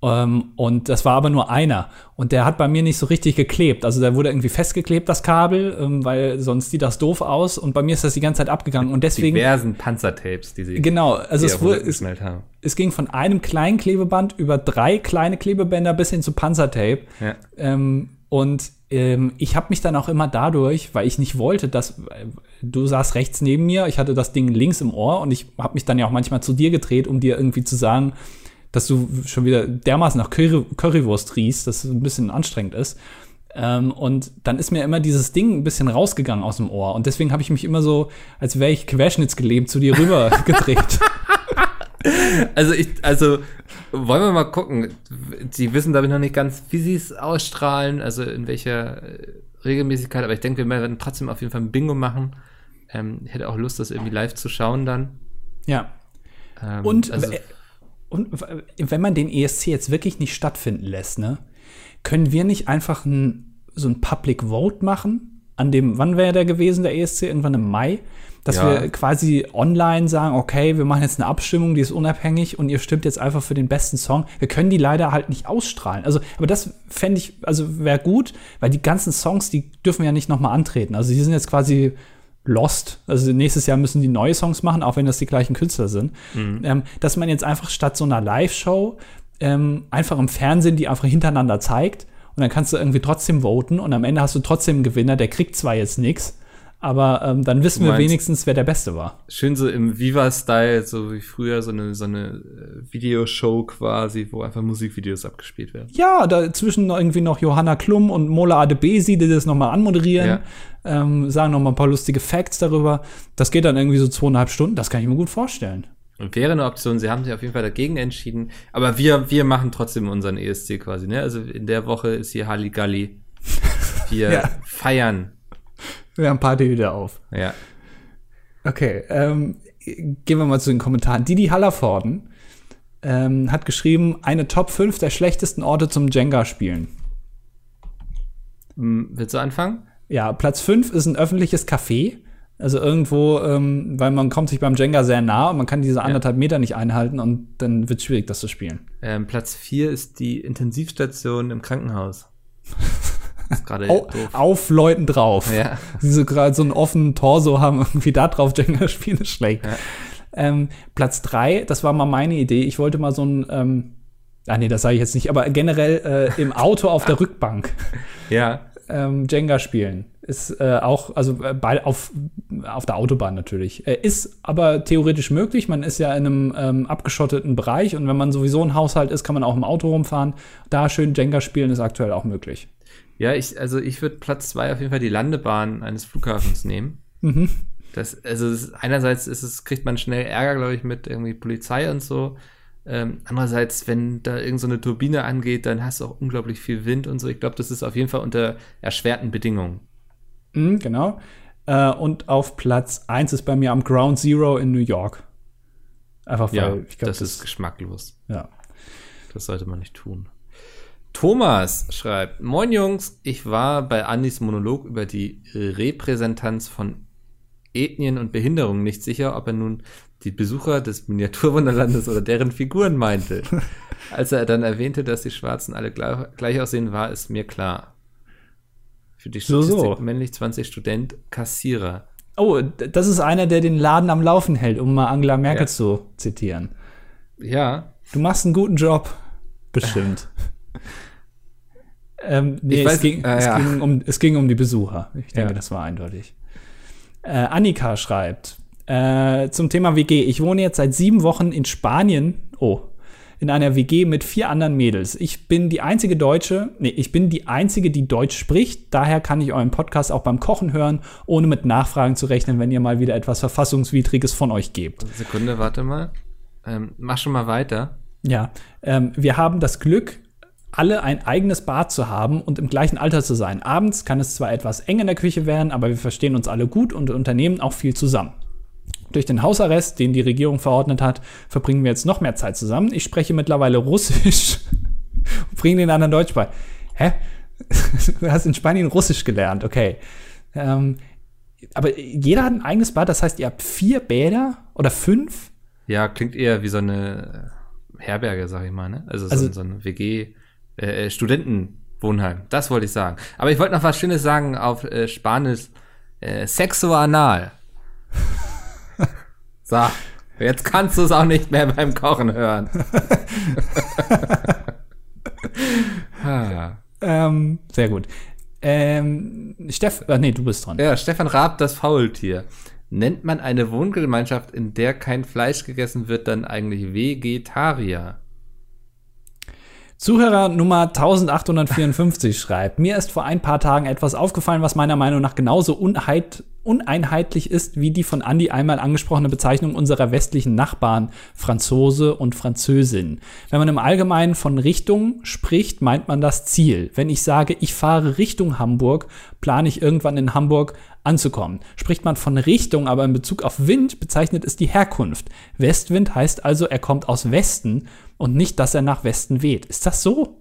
Ähm, und das war aber nur einer. Und der hat bei mir nicht so richtig geklebt. Also der wurde irgendwie festgeklebt, das Kabel, ähm, weil sonst sieht das doof aus. Und bei mir ist das die ganze Zeit abgegangen. Und deswegen. diversen Panzertapes, die sie Genau, also es, wurde, es, haben. es ging von einem kleinen Klebeband über drei kleine Klebebänder bis hin zu Panzertape. Ja. Ähm, und ähm, ich habe mich dann auch immer dadurch, weil ich nicht wollte, dass äh, du saß rechts neben mir, ich hatte das Ding links im Ohr und ich habe mich dann ja auch manchmal zu dir gedreht, um dir irgendwie zu sagen, dass du schon wieder dermaßen nach Curry Currywurst riechst, dass es ein bisschen anstrengend ist. Ähm, und dann ist mir immer dieses Ding ein bisschen rausgegangen aus dem Ohr. Und deswegen habe ich mich immer so, als wäre ich querschnittsgelebt, zu dir rüber gedreht. Also ich, also wollen wir mal gucken. Sie wissen, glaube ich, noch nicht ganz, wie sie es ausstrahlen, also in welcher äh, Regelmäßigkeit, aber ich denke, wir werden trotzdem auf jeden Fall ein Bingo machen. Ähm, ich hätte auch Lust, das irgendwie live zu schauen dann. ja. Ähm, Und, also, und wenn man den ESC jetzt wirklich nicht stattfinden lässt, ne, können wir nicht einfach ein, so ein Public Vote machen? An dem, wann wäre der gewesen, der ESC? Irgendwann im Mai? Dass Ja. wir quasi online sagen, okay, wir machen jetzt eine Abstimmung, die ist unabhängig und ihr stimmt jetzt einfach für den besten Song. Wir können die leider halt nicht ausstrahlen. Also, aber das fände ich, also wäre gut, weil die ganzen Songs, die dürfen ja nicht nochmal antreten. Also die sind jetzt quasi lost. Also nächstes Jahr müssen die neue Songs machen, auch wenn das die gleichen Künstler sind. Ähm, dass man jetzt einfach statt so einer Live-Show ähm, einfach im Fernsehen die einfach hintereinander zeigt und dann kannst du irgendwie trotzdem voten und am Ende hast du trotzdem einen Gewinner, der kriegt zwar jetzt nichts, aber ähm, dann wissen Du wir meinst- wenigstens, wer der Beste war. schön so im Viva-Style, so wie früher so eine, so eine äh, Videoshow quasi, wo einfach Musikvideos abgespielt werden. Ja, dazwischen irgendwie noch Johanna Klum und Mola Adebesi, die das nochmal anmoderieren, Ja. ähm, sagen nochmal ein paar lustige Facts darüber. Das geht dann irgendwie so zweieinhalb Stunden, das kann ich mir gut vorstellen. Und wäre eine Option, sie haben sich auf jeden Fall dagegen entschieden. Aber wir, wir machen trotzdem unseren ESC quasi, ne? Also in der Woche ist hier Halligalli. Wir Ja. feiern. Wir haben Party wieder auf. Ja. Okay, ähm, gehen wir mal zu den Kommentaren. Didi Hallervorden ähm, hat geschrieben, eine Top 5 der schlechtesten Orte zum Jenga-Spielen. Hm, Willst du anfangen? Ja, Platz 5 ist ein öffentliches Café. Also irgendwo, ähm, weil man kommt sich beim Jenga sehr nah und man kann diese anderthalb Meter nicht einhalten und dann wird es schwierig, das zu spielen. Ähm, Platz 4 ist die Intensivstation im Krankenhaus. gerade Au doof. auf Leuten drauf. Ja. Die so gerade so einen offenen Torso haben, irgendwie da drauf Jenga spielen, ist schlecht. Ja. Ähm, Platz 3, das war mal meine Idee. Ich wollte mal so ein, ähm, ah nee, das sage ich jetzt nicht, aber generell äh, im Auto auf der Rückbank Ja. ähm, Jenga spielen. Ist äh, auch, also äh, bei, auf, auf der Autobahn natürlich. Äh, ist aber theoretisch möglich. Man ist ja in einem ähm, abgeschotteten Bereich und wenn man sowieso ein Haushalt ist, kann man auch im Auto rumfahren. Da schön Jenga spielen ist aktuell auch möglich. Ja, ich, also ich würde Platz 2 auf jeden Fall die Landebahn eines Flughafens nehmen. Mhm. Das, also ist, einerseits ist es, kriegt man schnell Ärger, glaube ich, mit irgendwie Polizei und so. Ähm, andererseits, wenn da irgend so eine Turbine angeht, dann hast du auch unglaublich viel Wind und so. Ich glaube, das ist auf jeden Fall unter erschwerten Bedingungen. Mhm, genau. Äh, und auf Platz 1 ist bei mir am Ground Zero in New York. Einfach weil ja, ich glaube, das, das ist geschmacklos. Ja. Das sollte man nicht tun. Thomas schreibt: Moin Jungs, ich war bei Andys Monolog über die Repräsentanz von Ethnien und Behinderungen nicht sicher, ob er nun die Besucher des Miniaturwunderlandes oder deren Figuren meinte. Als er dann erwähnte, dass die Schwarzen alle gleich, aussehen, war es mir klar. Für die Statistik so, so. männlich 20 Student, Kassierer. Oh, das ist einer, der den Laden am Laufen hält, um mal Angela Merkel ja. zu zitieren. Ja. Du machst einen guten Job. Bestimmt. ähm, nee, weiß, es, ging, äh, es, ja. ging um, es ging um die Besucher. Ich denke, ja. das war eindeutig. Äh, Annika schreibt äh, zum Thema WG. Ich wohne jetzt seit sieben Wochen in Spanien. Oh, in einer WG mit vier anderen Mädels. Ich bin die einzige Deutsche, nee, ich bin die einzige, die Deutsch spricht. Daher kann ich euren Podcast auch beim Kochen hören, ohne mit Nachfragen zu rechnen, wenn ihr mal wieder etwas Verfassungswidriges von euch gebt. Sekunde, warte mal. Ähm, mach schon mal weiter. Ja, ähm, wir haben das Glück, alle ein eigenes Bad zu haben und im gleichen Alter zu sein. Abends kann es zwar etwas eng in der Küche werden, aber wir verstehen uns alle gut und unternehmen auch viel zusammen. Durch den Hausarrest, den die Regierung verordnet hat, verbringen wir jetzt noch mehr Zeit zusammen. Ich spreche mittlerweile Russisch und bringe den anderen Deutsch bei. Hä? Du hast in Spanien Russisch gelernt, okay. Ähm, aber jeder hat ein eigenes Bad, das heißt, ihr habt vier Bäder oder fünf? Ja, klingt eher wie so eine Herberge, sag ich mal, ne? Also, also so, so ein WG, äh, äh, Studentenwohnheim. Das wollte ich sagen. Aber ich wollte noch was Schönes sagen auf äh, Spanisch. Äh, Sexo anal. so, jetzt kannst du es auch nicht mehr beim Kochen hören. ähm, sehr gut. Ähm, Steff, äh, nee, du bist dran. Ja, Stefan Raab, das Faultier. Nennt man eine Wohngemeinschaft, in der kein Fleisch gegessen wird, dann eigentlich Vegetarier? Zuhörer Nummer 1854 schreibt, mir ist vor ein paar Tagen etwas aufgefallen, was meiner Meinung nach genauso unheit, uneinheitlich ist wie die von Andy einmal angesprochene Bezeichnung unserer westlichen Nachbarn Franzose und Französin. Wenn man im Allgemeinen von Richtung spricht, meint man das Ziel. Wenn ich sage, ich fahre Richtung Hamburg, plane ich irgendwann in Hamburg anzukommen. Spricht man von Richtung, aber in Bezug auf Wind, bezeichnet es die Herkunft. Westwind heißt also, er kommt aus Westen und nicht, dass er nach Westen weht. Ist das so?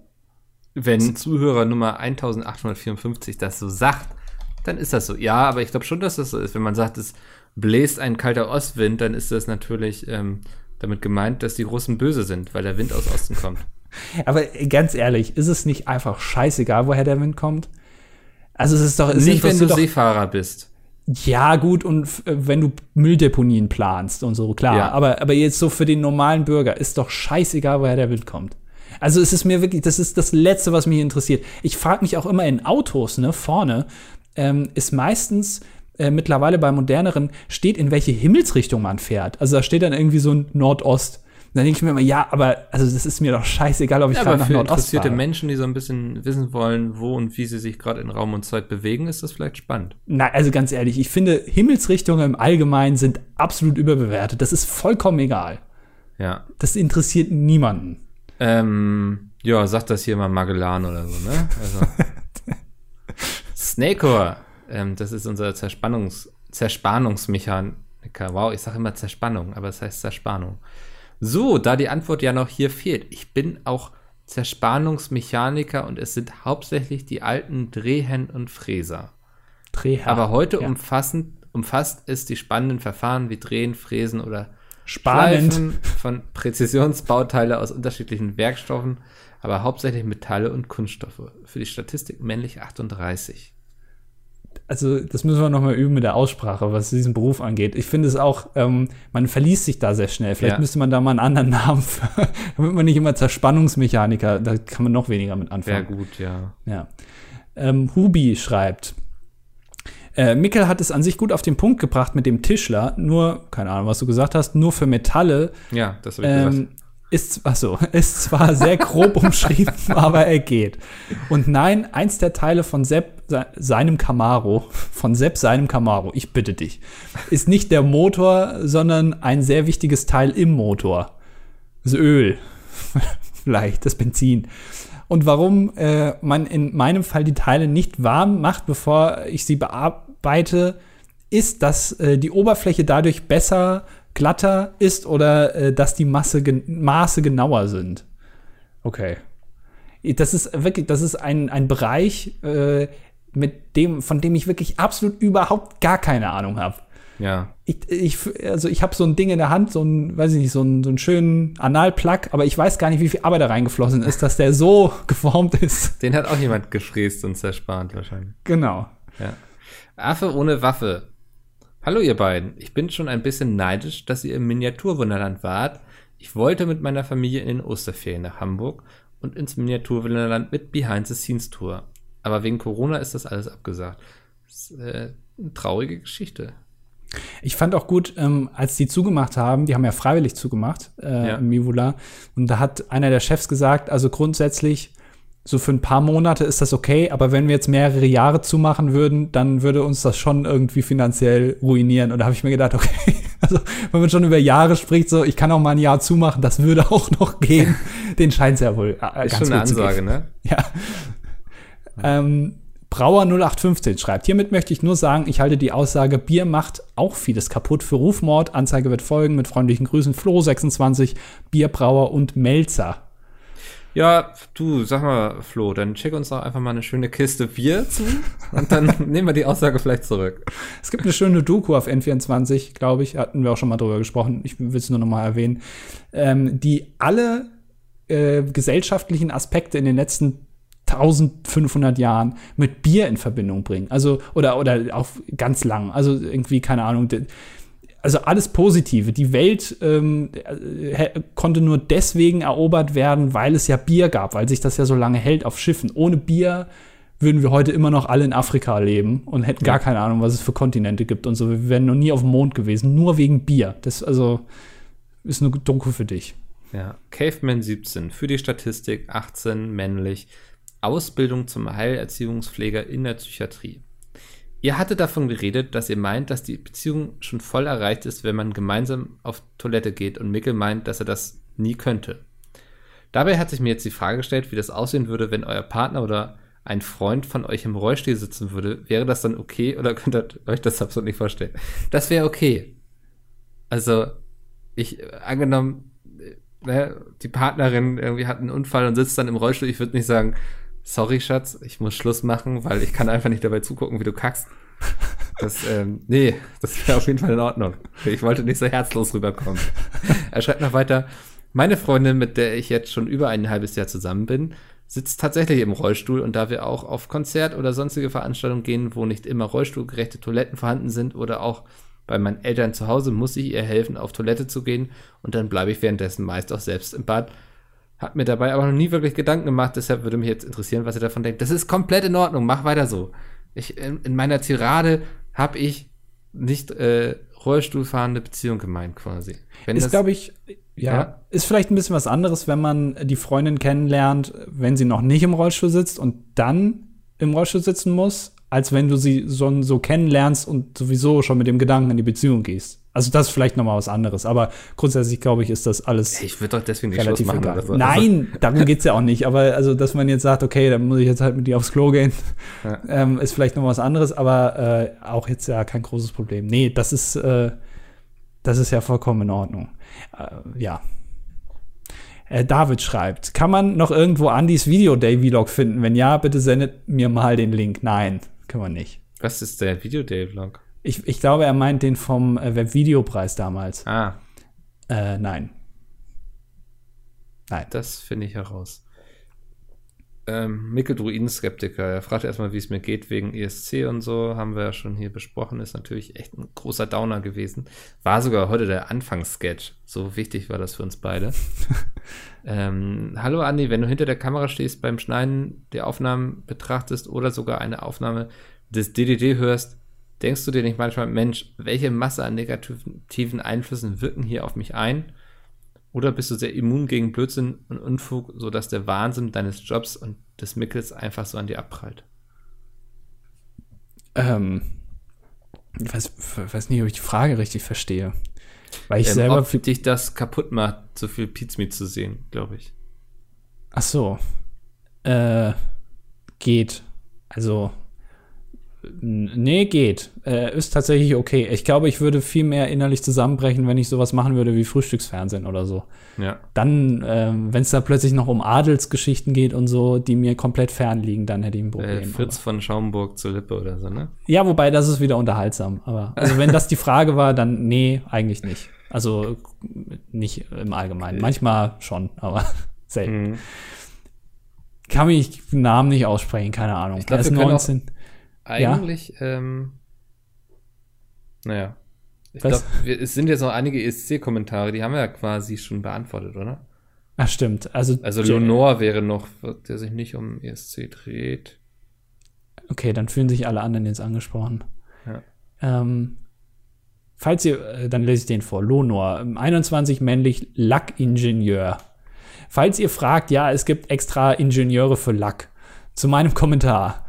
Wenn Zuhörer Nummer 1854 das so sagt, dann ist das so. Ja, aber ich glaube schon, dass das so ist. Wenn man sagt, es bläst ein kalter Ostwind, dann ist das natürlich ähm, damit gemeint, dass die Russen böse sind, weil der Wind aus Osten kommt. Aber ganz ehrlich, ist es nicht einfach scheißegal, woher der Wind kommt? Also es ist doch es nicht, wenn du doch, Seefahrer bist. Ja, gut, und wenn du Mülldeponien planst und so, klar. Ja. Aber, aber jetzt so für den normalen Bürger ist doch scheißegal, woher der Wind kommt. Also es ist mir wirklich, das ist das Letzte, was mich interessiert. Ich frage mich auch immer in Autos, ne, vorne, ähm, ist meistens äh, mittlerweile bei moderneren, steht, in welche Himmelsrichtung man fährt. Also da steht dann irgendwie so ein Nordost dann denke ich mir immer, ja, aber also das ist mir doch scheißegal, ob ich ja, gerade nach Nordost interessierte fahre. Menschen, die so ein bisschen wissen wollen, wo und wie sie sich gerade in Raum und Zeit bewegen, ist das vielleicht spannend. Nein, also ganz ehrlich, ich finde, Himmelsrichtungen im Allgemeinen sind absolut überbewertet. Das ist vollkommen egal. Ja. Das interessiert niemanden. Ähm, ja, sagt das hier mal Magellan oder so, ne? Also. Snakehor, ähm, das ist unser Zerspannungs Zerspannungsmechaniker. Wow, ich sage immer Zerspannung, aber es das heißt Zerspannung. So, da die Antwort ja noch hier fehlt. Ich bin auch Zerspannungsmechaniker und es sind hauptsächlich die alten Drehen und Fräser. Dreher. Aber heute ja. umfassend, umfasst es die spannenden Verfahren wie Drehen, Fräsen oder Spannend. Schleifen von Präzisionsbauteile aus unterschiedlichen Werkstoffen, aber hauptsächlich Metalle und Kunststoffe. Für die Statistik männlich 38 also das müssen wir noch mal üben mit der Aussprache, was diesen Beruf angeht. Ich finde es auch, ähm, man verliest sich da sehr schnell. Vielleicht ja. müsste man da mal einen anderen Namen, für, damit man nicht immer Zerspannungsmechaniker, da kann man noch weniger mit anfangen. Sehr gut, ja. Ja. Ähm, Hubi schreibt, äh, Mikkel hat es an sich gut auf den Punkt gebracht mit dem Tischler, nur, keine Ahnung, was du gesagt hast, nur für Metalle. Ja, das habe ich ähm, gesagt ist, achso, ist zwar sehr grob umschrieben, aber er geht. Und nein, eins der Teile von Sepp seinem Camaro, von Sepp seinem Camaro, ich bitte dich, ist nicht der Motor, sondern ein sehr wichtiges Teil im Motor. Das Öl, vielleicht das Benzin. Und warum äh, man in meinem Fall die Teile nicht warm macht, bevor ich sie bearbeite, ist, dass äh, die Oberfläche dadurch besser, glatter ist oder äh, dass die Masse gen Maße genauer sind. Okay. Das ist wirklich, das ist ein, ein Bereich, äh, mit dem, von dem ich wirklich absolut überhaupt gar keine Ahnung habe. Ja. Ich, ich, also ich habe so ein Ding in der Hand, so ein, weiß ich nicht, so einen, so einen schönen Analplug, aber ich weiß gar nicht, wie viel Arbeit da reingeflossen ist, dass der so geformt ist. Den hat auch jemand gefräst und zerspannt wahrscheinlich. Genau. Ja. Affe ohne Waffe. Hallo ihr beiden. Ich bin schon ein bisschen neidisch, dass ihr im Miniaturwunderland wart. Ich wollte mit meiner Familie in den Osterferien nach Hamburg und ins Miniaturwunderland mit Behind the Scenes Tour. Aber wegen Corona ist das alles abgesagt. Das ist äh, eine traurige Geschichte. Ich fand auch gut, ähm, als die zugemacht haben, die haben ja freiwillig zugemacht, äh, Ja. im Mivula, und da hat einer der Chefs gesagt, also grundsätzlich, so für ein paar Monate ist das okay, aber wenn wir jetzt mehrere Jahre zumachen würden, dann würde uns das schon irgendwie finanziell ruinieren. Und da habe ich mir gedacht, okay, also wenn man schon über Jahre spricht, so ich kann auch mal ein Jahr zumachen, das würde auch noch gehen. Den scheint es ja wohl äh, Ist schon eine. Ansage, ne? Ja. Ähm, Brauer 0815 schreibt, hiermit möchte ich nur sagen, ich halte die Aussage, Bier macht auch vieles kaputt für Rufmord. Anzeige wird folgen. Mit freundlichen Grüßen Flo26, Bierbrauer und Melzer. Ja, du, sag mal, Flo, dann schick uns doch einfach mal eine schöne Kiste Bier zu und dann nehmen wir die Aussage vielleicht zurück. Es gibt eine schöne Doku auf N24, glaube ich, hatten wir auch schon mal drüber gesprochen. Ich will es nur noch mal erwähnen, ähm, die alle äh, gesellschaftlichen Aspekte in den letzten 1500 Jahren mit Bier in Verbindung bringen. Also, oder, oder auch ganz lang. Also irgendwie, keine Ahnung. Also alles Positive. Die Welt ähm, äh, konnte nur deswegen erobert werden, weil es ja Bier gab, weil sich das ja so lange hält auf Schiffen. Ohne Bier würden wir heute immer noch alle in Afrika leben und hätten gar keine Ahnung, was es für Kontinente gibt und so. Wir wären noch nie auf dem Mond gewesen, nur wegen Bier. Das also ist eine Doku für dich. Ja, Caveman 17, für die Statistik 18, männlich, Ausbildung zum Heilerziehungspfleger in der Psychiatrie. Ihr hattet davon geredet, dass ihr meint, dass die Beziehung schon voll erreicht ist, wenn man gemeinsam auf Toilette geht und Mikkel meint, dass er das nie könnte. Dabei hat sich mir jetzt die Frage gestellt, wie das aussehen würde, wenn euer Partner oder ein Freund von euch im Rollstuhl sitzen würde. Wäre das dann okay oder könnt ihr euch das absolut nicht vorstellen? Das wäre okay. Also, ich, äh, angenommen, äh, ne, die Partnerin irgendwie hat einen Unfall und sitzt dann im Rollstuhl, ich würde nicht sagen, sorry, Schatz, ich muss Schluss machen, weil ich kann einfach nicht dabei zugucken, wie du kackst. Das, ähm, nee, das wäre auf jeden Fall in Ordnung. Ich wollte nicht so herzlos rüberkommen. Er schreibt noch weiter, meine Freundin, mit der ich jetzt schon über ein halbes Jahr zusammen bin, sitzt tatsächlich im Rollstuhl und da wir auch auf Konzert oder sonstige Veranstaltungen gehen, wo nicht immer rollstuhlgerechte Toiletten vorhanden sind oder auch bei meinen Eltern zu Hause, muss ich ihr helfen, auf Toilette zu gehen und dann bleibe ich währenddessen meist auch selbst im Bad. Hab mir dabei aber noch nie wirklich Gedanken gemacht, deshalb würde mich jetzt interessieren, was ihr davon denkt. Das ist komplett in Ordnung, mach weiter so. Ich, in, in meiner Tirade habe ich nicht äh, Rollstuhlfahrende Beziehung gemeint quasi. Wenn Ist, glaube ich, ja, Ja. ist vielleicht ein bisschen was anderes, wenn man die Freundin kennenlernt, wenn sie noch nicht im Rollstuhl sitzt und dann im Rollstuhl sitzen muss, als wenn du sie so, so kennenlernst und sowieso schon mit dem Gedanken in die Beziehung gehst. Also das ist vielleicht noch mal was anderes, aber grundsätzlich glaube ich, ist das alles ich würde doch deswegen nicht relativ Schluss machen egal. oder so. Nein, darum geht's ja auch nicht. Aber also, dass man jetzt sagt, okay, dann muss ich jetzt halt mit dir aufs Klo gehen, Ja. ähm, ist vielleicht noch was anderes, aber äh, auch jetzt ja kein großes Problem. Nee, das ist, äh, das ist ja vollkommen in Ordnung. Äh, ja. Äh, David schreibt, kann man noch irgendwo Andys Video Day Vlog finden? Wenn ja, bitte sendet mir mal den Link. Nein, kann man nicht. Was ist der Videoday-Vlog? Ich, ich glaube, er meint den vom äh, Webvideopreis damals. Ah, Äh, nein. Nein. das finde ich heraus. Ähm, Mikkel Druiden-Skeptiker, er fragt erstmal, wie es mir geht wegen ESC und so, haben wir ja schon hier besprochen, ist natürlich echt ein großer Downer gewesen. War sogar heute der Anfangssketch, so wichtig war das für uns beide. ähm, hallo Andi, wenn du hinter der Kamera stehst, beim Schneiden der Aufnahmen betrachtest oder sogar eine Aufnahme des DDD hörst, denkst du dir nicht manchmal, Mensch, welche Masse an negativen Einflüssen wirken hier auf mich ein? Oder bist du sehr immun gegen Blödsinn und Unfug, sodass der Wahnsinn deines Jobs und des Mickels einfach so an dir abprallt? Ähm, ich weiß, weiß nicht, ob ich die Frage richtig verstehe. Weil ich ähm, selber. ob dich das kaputt macht, so viel Pizmeat zu sehen, glaube ich. Ach so. Äh, geht. Also, Nee, geht. Äh, ist tatsächlich okay. Ich glaube, ich würde viel mehr innerlich zusammenbrechen, wenn ich sowas machen würde wie Frühstücksfernsehen oder so. Ja. Dann, ähm, wenn es da plötzlich noch um Adelsgeschichten geht und so, die mir komplett fernliegen, dann hätte ich ein Problem. Äh, Fritz von Schaumburg zur Lippe oder so, ne? Ja, wobei das ist wieder unterhaltsam. Aber also wenn das die Frage war, dann nee, eigentlich nicht. Also nicht im Allgemeinen. Manchmal schon, aber selten. Mhm. Kann mich Namen nicht aussprechen, keine Ahnung. Ich glaub, Er ist wir können 19. Ja? Eigentlich, ähm, naja. Ich glaube, es sind jetzt noch einige ESC-Kommentare, die haben wir ja quasi schon beantwortet, oder? Ach, stimmt. Also, Also Leonore wäre noch, der sich nicht um ESC dreht. Okay, dann fühlen sich alle anderen jetzt angesprochen. Ja. Ähm, falls ihr, äh, dann lese ich den vor. Lonor, ähm, 21 männlich, Lackingenieur. Falls ihr fragt, ja, es gibt extra Ingenieure für Lack. Zu meinem Kommentar.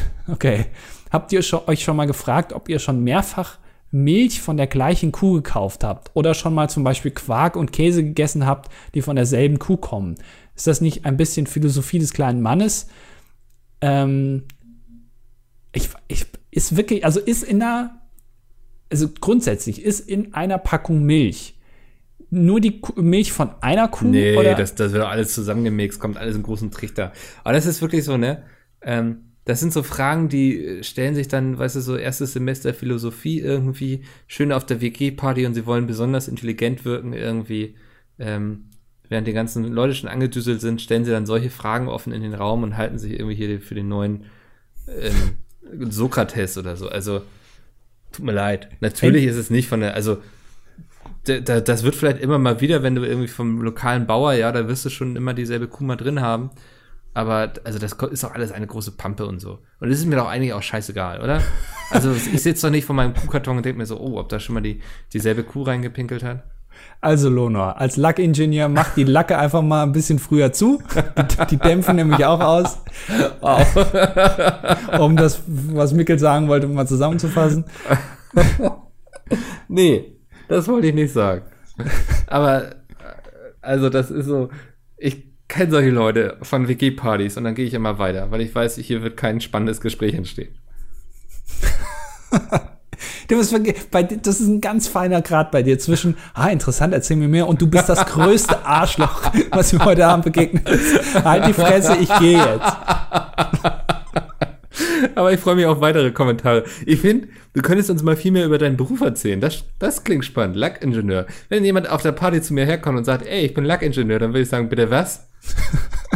okay. Habt ihr euch schon mal gefragt, ob ihr schon mehrfach Milch von der gleichen Kuh gekauft habt oder schon mal zum Beispiel Quark und Käse gegessen habt, die von derselben Kuh kommen? Ist das nicht ein bisschen Philosophie des kleinen Mannes? Ähm, ich, ich, ist wirklich, also ist in einer, also grundsätzlich ist in einer Packung Milch nur die Milch von einer Kuh Nee, oder das, das wird alles zusammengemixt, kommt alles in großen Trichter. Aber das ist wirklich so, ne? Ähm, das sind so Fragen, die äh, stellen sich dann, weißt du, so erstes Semester Philosophie irgendwie schön auf der WG-Party und sie wollen besonders intelligent wirken irgendwie. Ähm, während die ganzen Leute schon angedüselt sind, stellen sie dann solche Fragen offen in den Raum und halten sich irgendwie hier für den neuen ähm, Sokrates oder so. Also, tut mir leid. Natürlich ist es nicht von der, also da- da- das wird vielleicht immer mal wieder, wenn du irgendwie vom lokalen Bauer, ja, da wirst du schon immer dieselbe Kuh mal drin haben. Aber also das ist doch alles eine große Pampe und so. Und das ist mir doch eigentlich auch scheißegal, oder? Also ich sitze doch nicht vor meinem Kuhkarton und denke mir so, oh, ob da schon mal die, dieselbe Kuh reingepinkelt hat. Also Lonor, als Lackingenieur macht die Lacke einfach mal ein bisschen früher zu. Die, die dämpfen nämlich auch aus. um das, was Mickel sagen wollte, mal zusammenzufassen. Nee, das wollte ich nicht sagen. Aber äh, also das ist so, ich kenne solche Leute von WG-Partys und dann gehe ich immer weiter, weil ich weiß, hier wird kein spannendes Gespräch entstehen. Das ist ein ganz feiner Grad bei dir zwischen, ah, interessant, erzähl mir mehr und du bist das größte Arschloch, was mir heute Abend begegnet ist. Halt die Fresse, ich gehe jetzt. Aber ich freue mich auf weitere Kommentare. Ich finde, du könntest uns mal viel mehr über deinen Beruf erzählen. Das, das klingt spannend. Lackingenieur. Wenn jemand auf der Party zu mir herkommt und sagt, ey, ich bin Lackingenieur, dann würde ich sagen, bitte was?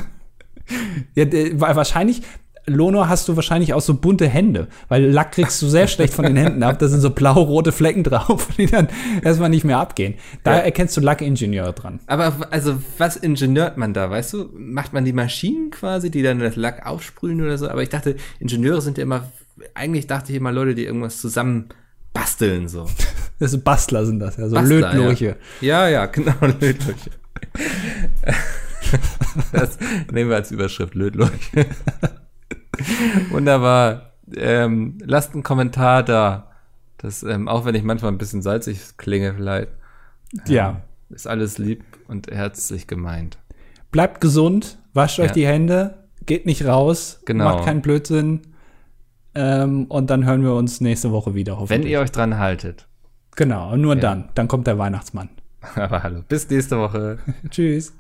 Ja, wahrscheinlich, Lono, hast du wahrscheinlich auch so bunte Hände, weil Lack kriegst du sehr schlecht von den Händen ab. Da sind so blau-rote Flecken drauf, die dann erstmal nicht mehr abgehen. Da Ja. erkennst du Lackingenieur dran. Aber also, was ingenieurt man da, weißt du? Macht man die Maschinen quasi, die dann das Lack aufsprühen oder so? Aber ich dachte, Ingenieure sind ja immer, eigentlich dachte ich immer Leute, die irgendwas zusammen basteln, so. Das sind Bastler sind das, ja, so Bastler, Lötlurche. Ja, ja, ja genau, Lötlurche. das nehmen wir als Überschrift, Lötlurche. Wunderbar. Ähm, lasst einen Kommentar da. Das, ähm, auch wenn ich manchmal ein bisschen salzig klinge, vielleicht, Ja. ist alles lieb und herzlich gemeint. Bleibt gesund, wascht euch Ja. die Hände, geht nicht raus, Genau. macht keinen Blödsinn. Ähm, und dann hören wir uns nächste Woche wieder, Wenn hoffentlich. ihr euch dran haltet. genau, und nur Ja. dann. Dann kommt der Weihnachtsmann. Aber hallo, bis nächste Woche. Tschüss.